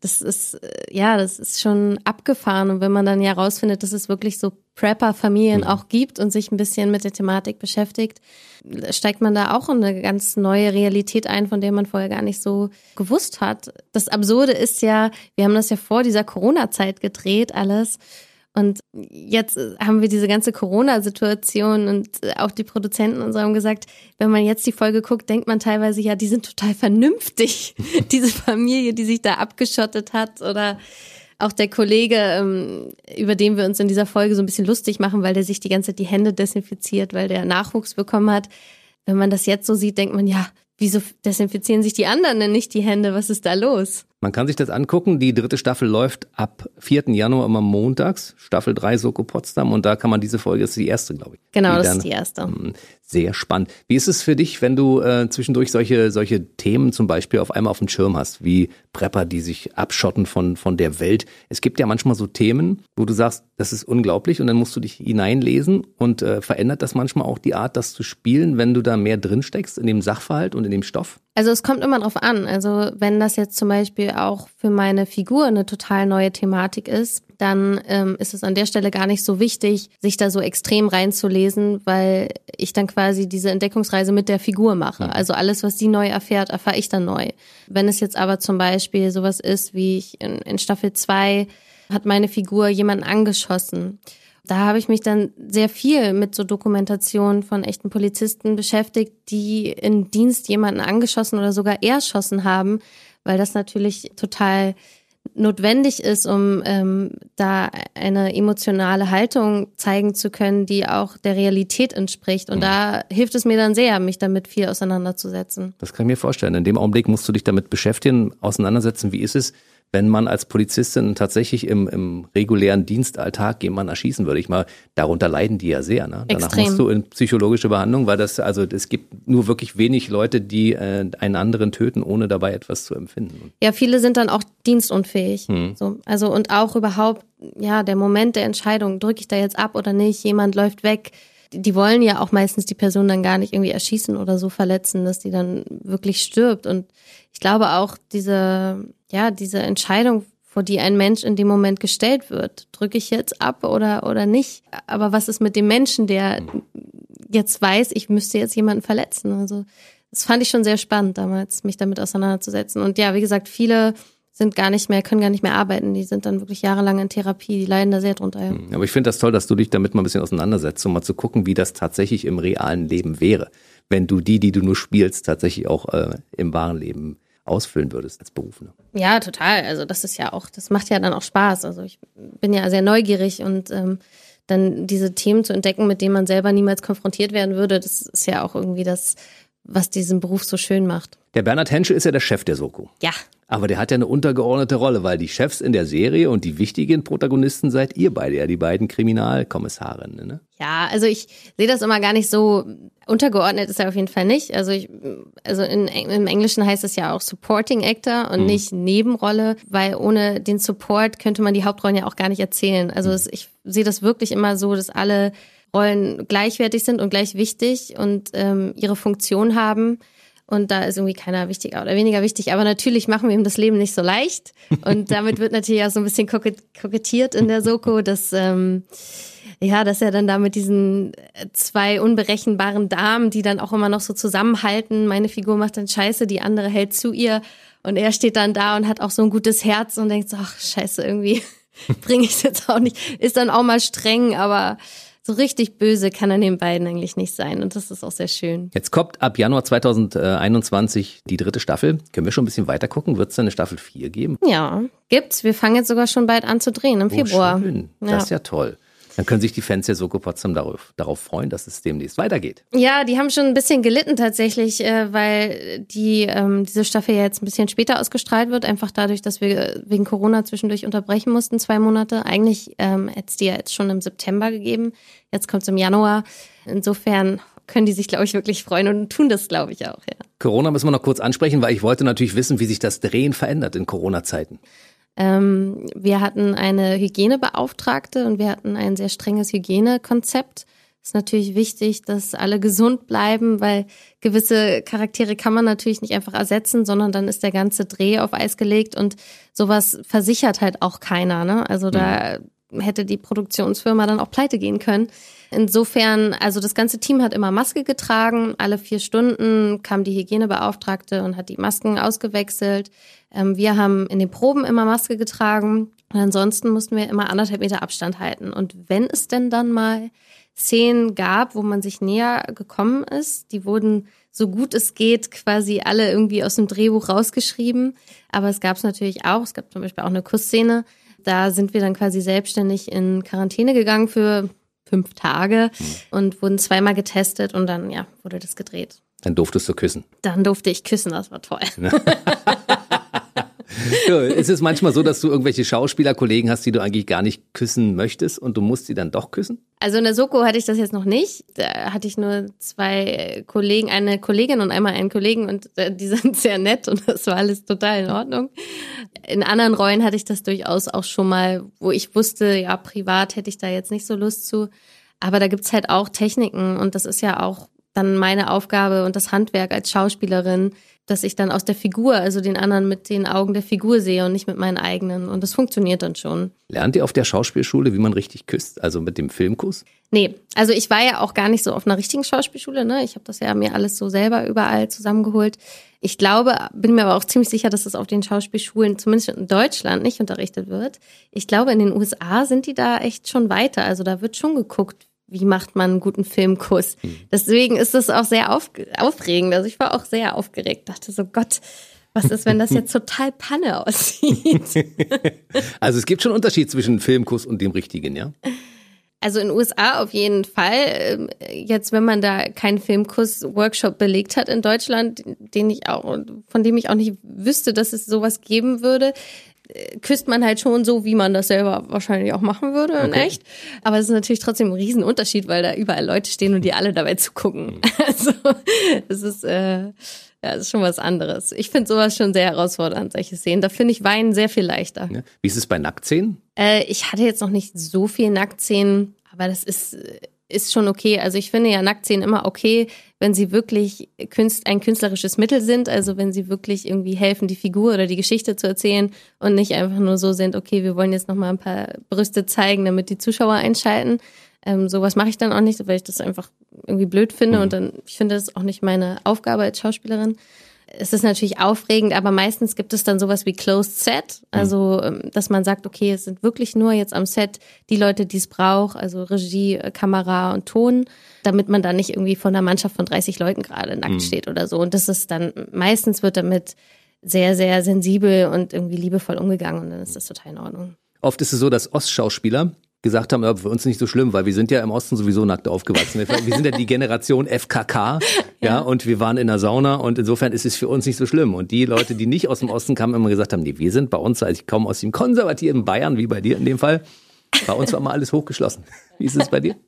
C: Das ist, äh, ja, das ist schon abgefahren. Und wenn man dann ja rausfindet, dass es wirklich so Prepper-Familien mhm. auch gibt und sich ein bisschen mit der Thematik beschäftigt, steigt man da auch in eine ganz neue Realität ein, von der man vorher gar nicht so gewusst hat. Das Absurde ist ja, wir haben das ja vor dieser Corona-Zeit gedreht, alles. Und jetzt haben wir diese ganze Corona-Situation und auch die Produzenten und so haben gesagt, wenn man jetzt die Folge guckt, denkt man teilweise, ja, die sind total vernünftig, *laughs* diese Familie, die sich da abgeschottet hat oder auch der Kollege, ähm, über den wir uns in dieser Folge so ein bisschen lustig machen, weil der sich die ganze Zeit die Hände desinfiziert, weil der Nachwuchs bekommen hat. Wenn man das jetzt so sieht, denkt man, ja, wieso desinfizieren sich die anderen denn nicht die Hände? Was ist da los?
B: Man kann sich das angucken. Die dritte Staffel läuft ab 4. Januar immer montags. Staffel 3 Soko Potsdam. Und da kann man diese Folge, das ist die erste, glaube ich.
C: Genau, das ist die erste.
B: Hm, sehr spannend. Wie ist es für dich, wenn du äh, zwischendurch solche, solche Themen zum Beispiel auf einmal auf dem Schirm hast, wie Prepper, die sich abschotten von, von der Welt? Es gibt ja manchmal so Themen, wo du sagst, das ist unglaublich und dann musst du dich hineinlesen und äh, verändert das manchmal auch die Art, das zu spielen, wenn du da mehr drinsteckst in dem Sachverhalt und in dem Stoff?
C: Also es kommt immer drauf an. Also wenn das jetzt zum Beispiel auch für meine Figur eine total neue Thematik ist, dann ähm, ist es an der Stelle gar nicht so wichtig, sich da so extrem reinzulesen, weil ich dann quasi diese Entdeckungsreise mit der Figur mache. Also alles, was sie neu erfährt, erfahre ich dann neu. Wenn es jetzt aber zum Beispiel sowas ist, wie ich in, in Staffel 2 hat meine Figur jemanden angeschossen da habe ich mich dann sehr viel mit so Dokumentationen von echten Polizisten beschäftigt, die in Dienst jemanden angeschossen oder sogar erschossen haben, weil das natürlich total notwendig ist, um ähm, da eine emotionale Haltung zeigen zu können, die auch der Realität entspricht. Und mhm. da hilft es mir dann sehr, mich damit viel auseinanderzusetzen.
B: Das kann ich mir vorstellen. In dem Augenblick musst du dich damit beschäftigen, auseinandersetzen. Wie ist es, wenn man als Polizistin tatsächlich im, im regulären Dienstalltag jemanden erschießen würde. Ich mal, darunter leiden die ja sehr. Ne? Danach Extrem. musst du in psychologische Behandlung, weil das, also es gibt nur wirklich wenig Leute, die äh, einen anderen töten, ohne dabei etwas zu empfinden.
C: Ja, viele sind dann auch dienstunfähig. Hm. So, also und auch überhaupt, ja, der Moment der Entscheidung, drücke ich da jetzt ab oder nicht, jemand läuft weg die wollen ja auch meistens die Person dann gar nicht irgendwie erschießen oder so verletzen, dass die dann wirklich stirbt. Und ich glaube auch diese, ja, diese Entscheidung, vor die ein Mensch in dem Moment gestellt wird, drücke ich jetzt ab oder, oder nicht. Aber was ist mit dem Menschen, der jetzt weiß, ich müsste jetzt jemanden verletzen? Also, das fand ich schon sehr spannend damals, mich damit auseinanderzusetzen. Und ja, wie gesagt, viele sind gar nicht mehr, können gar nicht mehr arbeiten. Die sind dann wirklich jahrelang in Therapie, die leiden da sehr drunter. Ja.
B: Hm, aber ich finde das toll, dass du dich damit mal ein bisschen auseinandersetzt, um mal zu gucken, wie das tatsächlich im realen Leben wäre, wenn du die, die du nur spielst, tatsächlich auch äh, im wahren Leben ausfüllen würdest als Berufene.
C: Ja, total. Also das ist ja auch, das macht ja dann auch Spaß. Also ich bin ja sehr neugierig und ähm, dann diese Themen zu entdecken, mit denen man selber niemals konfrontiert werden würde, das ist ja auch irgendwie das, was diesen Beruf so schön macht.
B: Der Bernhard Henschel ist ja der Chef der Soko.
C: Ja.
B: Aber der hat ja eine untergeordnete Rolle, weil die Chefs in der Serie und die wichtigen Protagonisten seid ihr beide, ja, die beiden Kriminalkommissarinnen, ne?
C: Ja, also ich sehe das immer gar nicht so untergeordnet ist er auf jeden Fall nicht. Also ich, also in, im Englischen heißt es ja auch Supporting Actor und mhm. nicht Nebenrolle, weil ohne den Support könnte man die Hauptrollen ja auch gar nicht erzählen. Also mhm. es, ich sehe das wirklich immer so, dass alle Rollen gleichwertig sind und gleich wichtig und ähm, ihre Funktion haben. Und da ist irgendwie keiner wichtiger oder weniger wichtig. Aber natürlich machen wir ihm das Leben nicht so leicht. Und *laughs* damit wird natürlich auch so ein bisschen kokettiert in der Soko, dass, ähm, ja, dass er dann da mit diesen zwei unberechenbaren Damen, die dann auch immer noch so zusammenhalten. Meine Figur macht dann Scheiße, die andere hält zu ihr. Und er steht dann da und hat auch so ein gutes Herz und denkt so, ach, scheiße, irgendwie *laughs* bringe ich es jetzt auch nicht. Ist dann auch mal streng, aber so richtig böse kann an den beiden eigentlich nicht sein. Und das ist auch sehr schön.
B: Jetzt kommt ab Januar 2021 die dritte Staffel. Können wir schon ein bisschen weiter gucken? Wird es eine Staffel 4 geben?
C: Ja, gibt's. Wir fangen jetzt sogar schon bald an zu drehen im
B: Oh,
C: Februar.
B: schön. Das
C: Ja.
B: ist ja toll. Dann können sich die Fans der Soko Potsdam darauf, darauf freuen, dass es demnächst weitergeht.
C: Ja, die haben schon ein bisschen gelitten tatsächlich, äh, weil die ähm, diese Staffel ja jetzt ein bisschen später ausgestrahlt wird, einfach dadurch, dass wir wegen Corona zwischendurch unterbrechen mussten, zwei Monate. Eigentlich ähm, hätte es die ja jetzt schon im September gegeben, jetzt kommt es im Januar. Insofern können die sich, glaube ich, wirklich freuen und tun das, glaube ich, auch, ja.
B: Corona müssen wir noch kurz ansprechen, weil ich wollte natürlich wissen, wie sich das Drehen verändert in Corona-Zeiten.
C: Ähm, wir hatten eine Hygienebeauftragte und wir hatten ein sehr strenges Hygienekonzept. Ist natürlich wichtig, dass alle gesund bleiben, weil gewisse Charaktere kann man natürlich nicht einfach ersetzen, sondern dann ist der ganze Dreh auf Eis gelegt und sowas versichert halt auch keiner. Ne? Also da hätte die Produktionsfirma dann auch pleite gehen können. Insofern, also das ganze Team hat immer Maske getragen. Alle vier Stunden kam die Hygienebeauftragte und hat die Masken ausgewechselt. Ähm, wir haben in den Proben immer Maske getragen. Und ansonsten mussten wir immer anderthalb Meter Abstand halten. Und wenn es denn dann mal Szenen gab, wo man sich näher gekommen ist, die wurden so gut es geht quasi alle irgendwie aus dem Drehbuch rausgeschrieben. Aber es gab es natürlich auch. Es gab zum Beispiel auch eine Kussszene. Da sind wir dann quasi selbstständig in Quarantäne gegangen für fünf Tage und wurden zweimal getestet und dann, ja, wurde das gedreht.
B: Dann durftest du küssen.
C: Dann durfte ich küssen, das war toll. *laughs*
B: Ja, ist es manchmal so, dass du irgendwelche Schauspielerkollegen hast, die du eigentlich gar nicht küssen möchtest und du musst sie dann doch küssen?
C: Also in der Soko hatte ich das jetzt noch nicht. Da hatte ich nur zwei Kollegen, eine Kollegin und einmal einen Kollegen und äh, die *laughs* sind sehr nett und das war alles total in Ordnung. In anderen Rollen hatte ich das durchaus auch schon mal, wo ich wusste, ja, privat hätte ich da jetzt nicht so Lust zu. Aber da gibt's halt auch Techniken und das ist ja auch dann meine Aufgabe und das Handwerk als Schauspielerin, dass ich dann aus der Figur, also den anderen mit den Augen der Figur sehe und nicht mit meinen eigenen. Und das funktioniert dann schon.
B: Lernt ihr auf der Schauspielschule, wie man richtig küsst? Also mit dem Filmkuss?
C: Nee, also ich war ja auch gar nicht so auf einer richtigen Schauspielschule, ne? Ich habe das ja mir alles so selber überall zusammengeholt. Ich glaube, bin mir aber auch ziemlich sicher, dass das auf den Schauspielschulen, zumindest in Deutschland, nicht unterrichtet wird. Ich glaube, in den USA sind die da echt schon weiter. Also da wird schon geguckt, wie macht man einen guten Filmkuss. Deswegen ist das auch sehr auf, aufregend. Also ich war auch sehr aufgeregt, dachte so, Gott, was ist, wenn das jetzt total Panne aussieht? *laughs*
B: Also es gibt schon Unterschied zwischen Filmkuss und dem richtigen, ja?
C: Also in den USA auf jeden Fall. Ähm, Jetzt, wenn man da keinen Filmkurs-Workshop belegt hat in Deutschland, den ich auch, von dem ich auch nicht wüsste, dass es sowas geben würde, küsst man halt schon so, wie man das selber wahrscheinlich auch machen würde, in
B: Okay.
C: echt. Aber es ist natürlich trotzdem ein Riesenunterschied, weil da überall Leute stehen und die alle dabei zugucken. *laughs* Also es ist, äh, ja, es ist schon was anderes. Ich finde sowas schon sehr herausfordernd, solche Szenen. Da finde ich Weinen sehr viel leichter.
B: Ja. Wie ist es bei Nacktszenen?
C: Äh, ich hatte jetzt noch nicht so viel Nacktszenen, aber das ist, äh, ist schon okay. Also ich finde ja Nacktszenen immer okay, wenn sie wirklich Künst, ein künstlerisches Mittel sind, also wenn sie wirklich irgendwie helfen, die Figur oder die Geschichte zu erzählen und nicht einfach nur so sind, okay, wir wollen jetzt noch mal ein paar Brüste zeigen, damit die Zuschauer einschalten. Ähm, sowas mache ich dann auch nicht, weil ich das einfach irgendwie blöd finde und dann, ich finde das ist auch nicht meine Aufgabe als Schauspielerin es ist natürlich aufregend, aber meistens gibt es dann sowas wie Closed Set. Also, ähm, dass man sagt, okay, es sind wirklich nur jetzt am Set die Leute, die es braucht, also Regie, äh, Kamera und Ton, damit man da nicht irgendwie von einer Mannschaft von 30 Leuten gerade nackt steht oder so. Und das ist dann, meistens wird damit sehr, sehr sensibel und irgendwie liebevoll umgegangen und dann ist das total in Ordnung.
B: Oft ist es so, dass Ostschauspieler gesagt haben, ja, für uns nicht so schlimm, weil wir sind ja im Osten sowieso nackt aufgewachsen. Wir *laughs* sind ja die Generation FKK, ja, und wir waren in der Sauna und insofern ist es für uns nicht so schlimm. Und die Leute, die nicht aus dem Osten kamen, immer gesagt haben, nee, wir sind bei uns, also ich komme aus dem konservativen Bayern, wie bei dir in dem Fall. Bei uns war mal alles hochgeschlossen. Wie ist es bei dir? *laughs*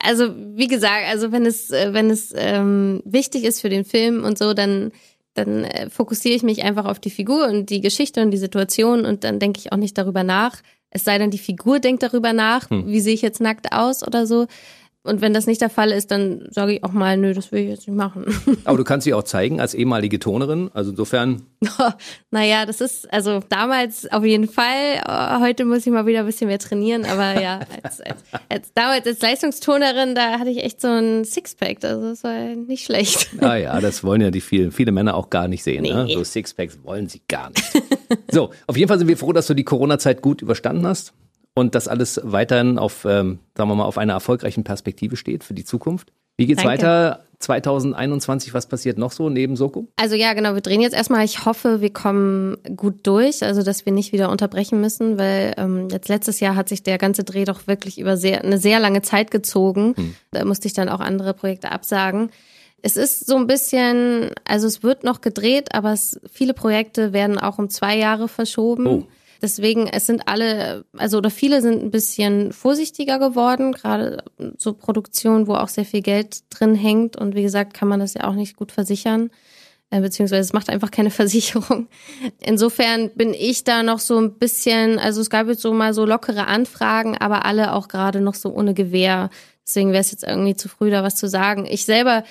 C: Also wie gesagt, also wenn es äh, wenn es ähm, wichtig ist für den Film und so, dann dann äh, fokussiere ich mich einfach auf die Figur und die Geschichte und die Situation und dann denke ich auch nicht darüber nach. Es sei denn, die Figur denkt darüber nach, wie sehe ich jetzt nackt aus oder so. Und wenn das nicht der Fall ist, dann sage ich auch mal, nö, das will ich jetzt nicht machen. *laughs*
B: Aber du kannst dich auch zeigen als ehemalige Tonerin. Also insofern, *laughs*
C: naja, das ist also damals auf jeden Fall. Äh, Heute muss ich mal wieder ein bisschen mehr trainieren, aber ja, als, als, als damals als Leistungsturnerin, da hatte ich echt so ein Sixpack. Also das war nicht schlecht.
B: ah ja, das wollen ja die vielen, viele Männer auch gar nicht sehen. Ne?
C: Nee.
B: So Sixpacks wollen sie gar nicht. *laughs* so, auf jeden Fall sind wir froh, dass du die Corona-Zeit gut überstanden hast. und das alles weiterhin auf, ähm, sagen wir mal, auf einer erfolgreichen Perspektive steht für die Zukunft. Wie geht's
C: Danke.
B: weiter? 2021, was passiert noch so neben Soko?
C: Also ja, genau, wir drehen jetzt erstmal. Ich hoffe, wir kommen gut durch, also dass wir nicht wieder unterbrechen müssen, weil ähm, jetzt letztes Jahr hat sich der ganze Dreh doch wirklich über sehr, eine sehr lange Zeit gezogen.
B: Hm.
C: Da musste ich dann auch andere Projekte absagen. Es ist so ein bisschen, also es wird noch gedreht, aber es, viele Projekte werden auch um zwei Jahre verschoben.
B: Oh.
C: Deswegen, es sind alle, also oder viele sind ein bisschen vorsichtiger geworden, gerade so Produktionen, wo auch sehr viel Geld drin hängt. Und wie gesagt, kann man das ja auch nicht gut versichern, äh, beziehungsweise es macht einfach keine *laughs* Versicherung. Insofern bin ich da noch so ein bisschen, also es gab jetzt so mal so lockere Anfragen, aber alle auch gerade noch so ohne Gewehr. Deswegen wäre es jetzt irgendwie zu früh, da was zu sagen. Ich selber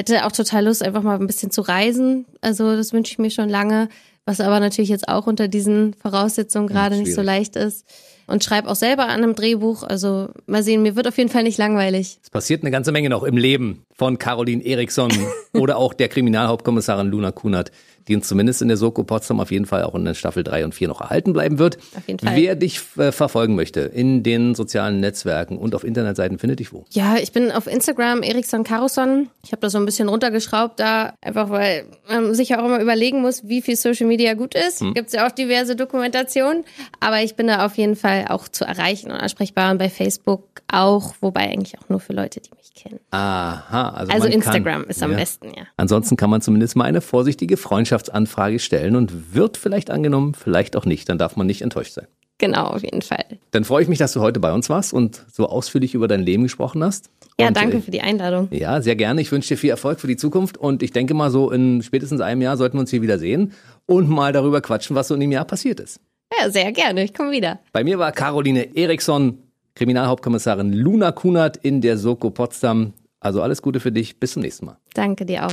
C: hätte auch total Lust, einfach mal ein bisschen zu reisen. Also das wünsche ich mir schon lange was aber natürlich jetzt auch unter diesen Voraussetzungen gerade nicht so leicht ist. Und schreibe auch selber an einem Drehbuch. Also mal sehen, mir wird auf jeden Fall nicht langweilig.
B: Es passiert eine ganze Menge noch im Leben von Caroline Eriksson *laughs* oder auch der Kriminalhauptkommissarin Luna Kunert, die uns zumindest in der Soko Potsdam auf jeden Fall auch in den Staffel 3 und 4 noch erhalten bleiben wird.
C: Auf jeden Fall.
B: Wer dich äh, verfolgen möchte in den sozialen Netzwerken und auf Internetseiten, findet dich wo?
C: Ja, ich bin auf Instagram Eriksson Karusson. Ich habe da so ein bisschen runtergeschraubt da, einfach weil man sich ja auch immer überlegen muss, wie viel Social Media gut ist.
B: Hm.
C: Gibt's ja auch diverse Dokumentationen. Aber ich bin da auf jeden Fall auch zu erreichen und ansprechbar und bei Facebook auch, wobei eigentlich auch nur für Leute, die mich kennen.
B: Aha, also,
C: Also Instagram
B: kann,
C: ist am
B: ja.
C: besten, ja.
B: Ansonsten kann man zumindest mal eine vorsichtige Freundschaftsanfrage stellen und wird vielleicht angenommen, vielleicht auch nicht. Dann darf man nicht enttäuscht sein.
C: Genau, auf jeden Fall.
B: Dann freue ich mich, dass du heute bei uns warst und so ausführlich über dein Leben gesprochen hast.
C: Ja,
B: und,
C: danke
B: äh,
C: für die Einladung.
B: Ja, sehr gerne. Ich wünsche dir viel Erfolg für die Zukunft und ich denke mal so in spätestens einem Jahr sollten wir uns hier wieder sehen und mal darüber quatschen, was so in dem Jahr passiert ist.
C: Ja, sehr gerne. Ich komme wieder.
B: Bei mir war Caroline Eriksson, Kriminalhauptkommissarin Luna Kunert in der Soko Potsdam. Also alles Gute für dich. Bis zum nächsten Mal.
C: Danke dir auch.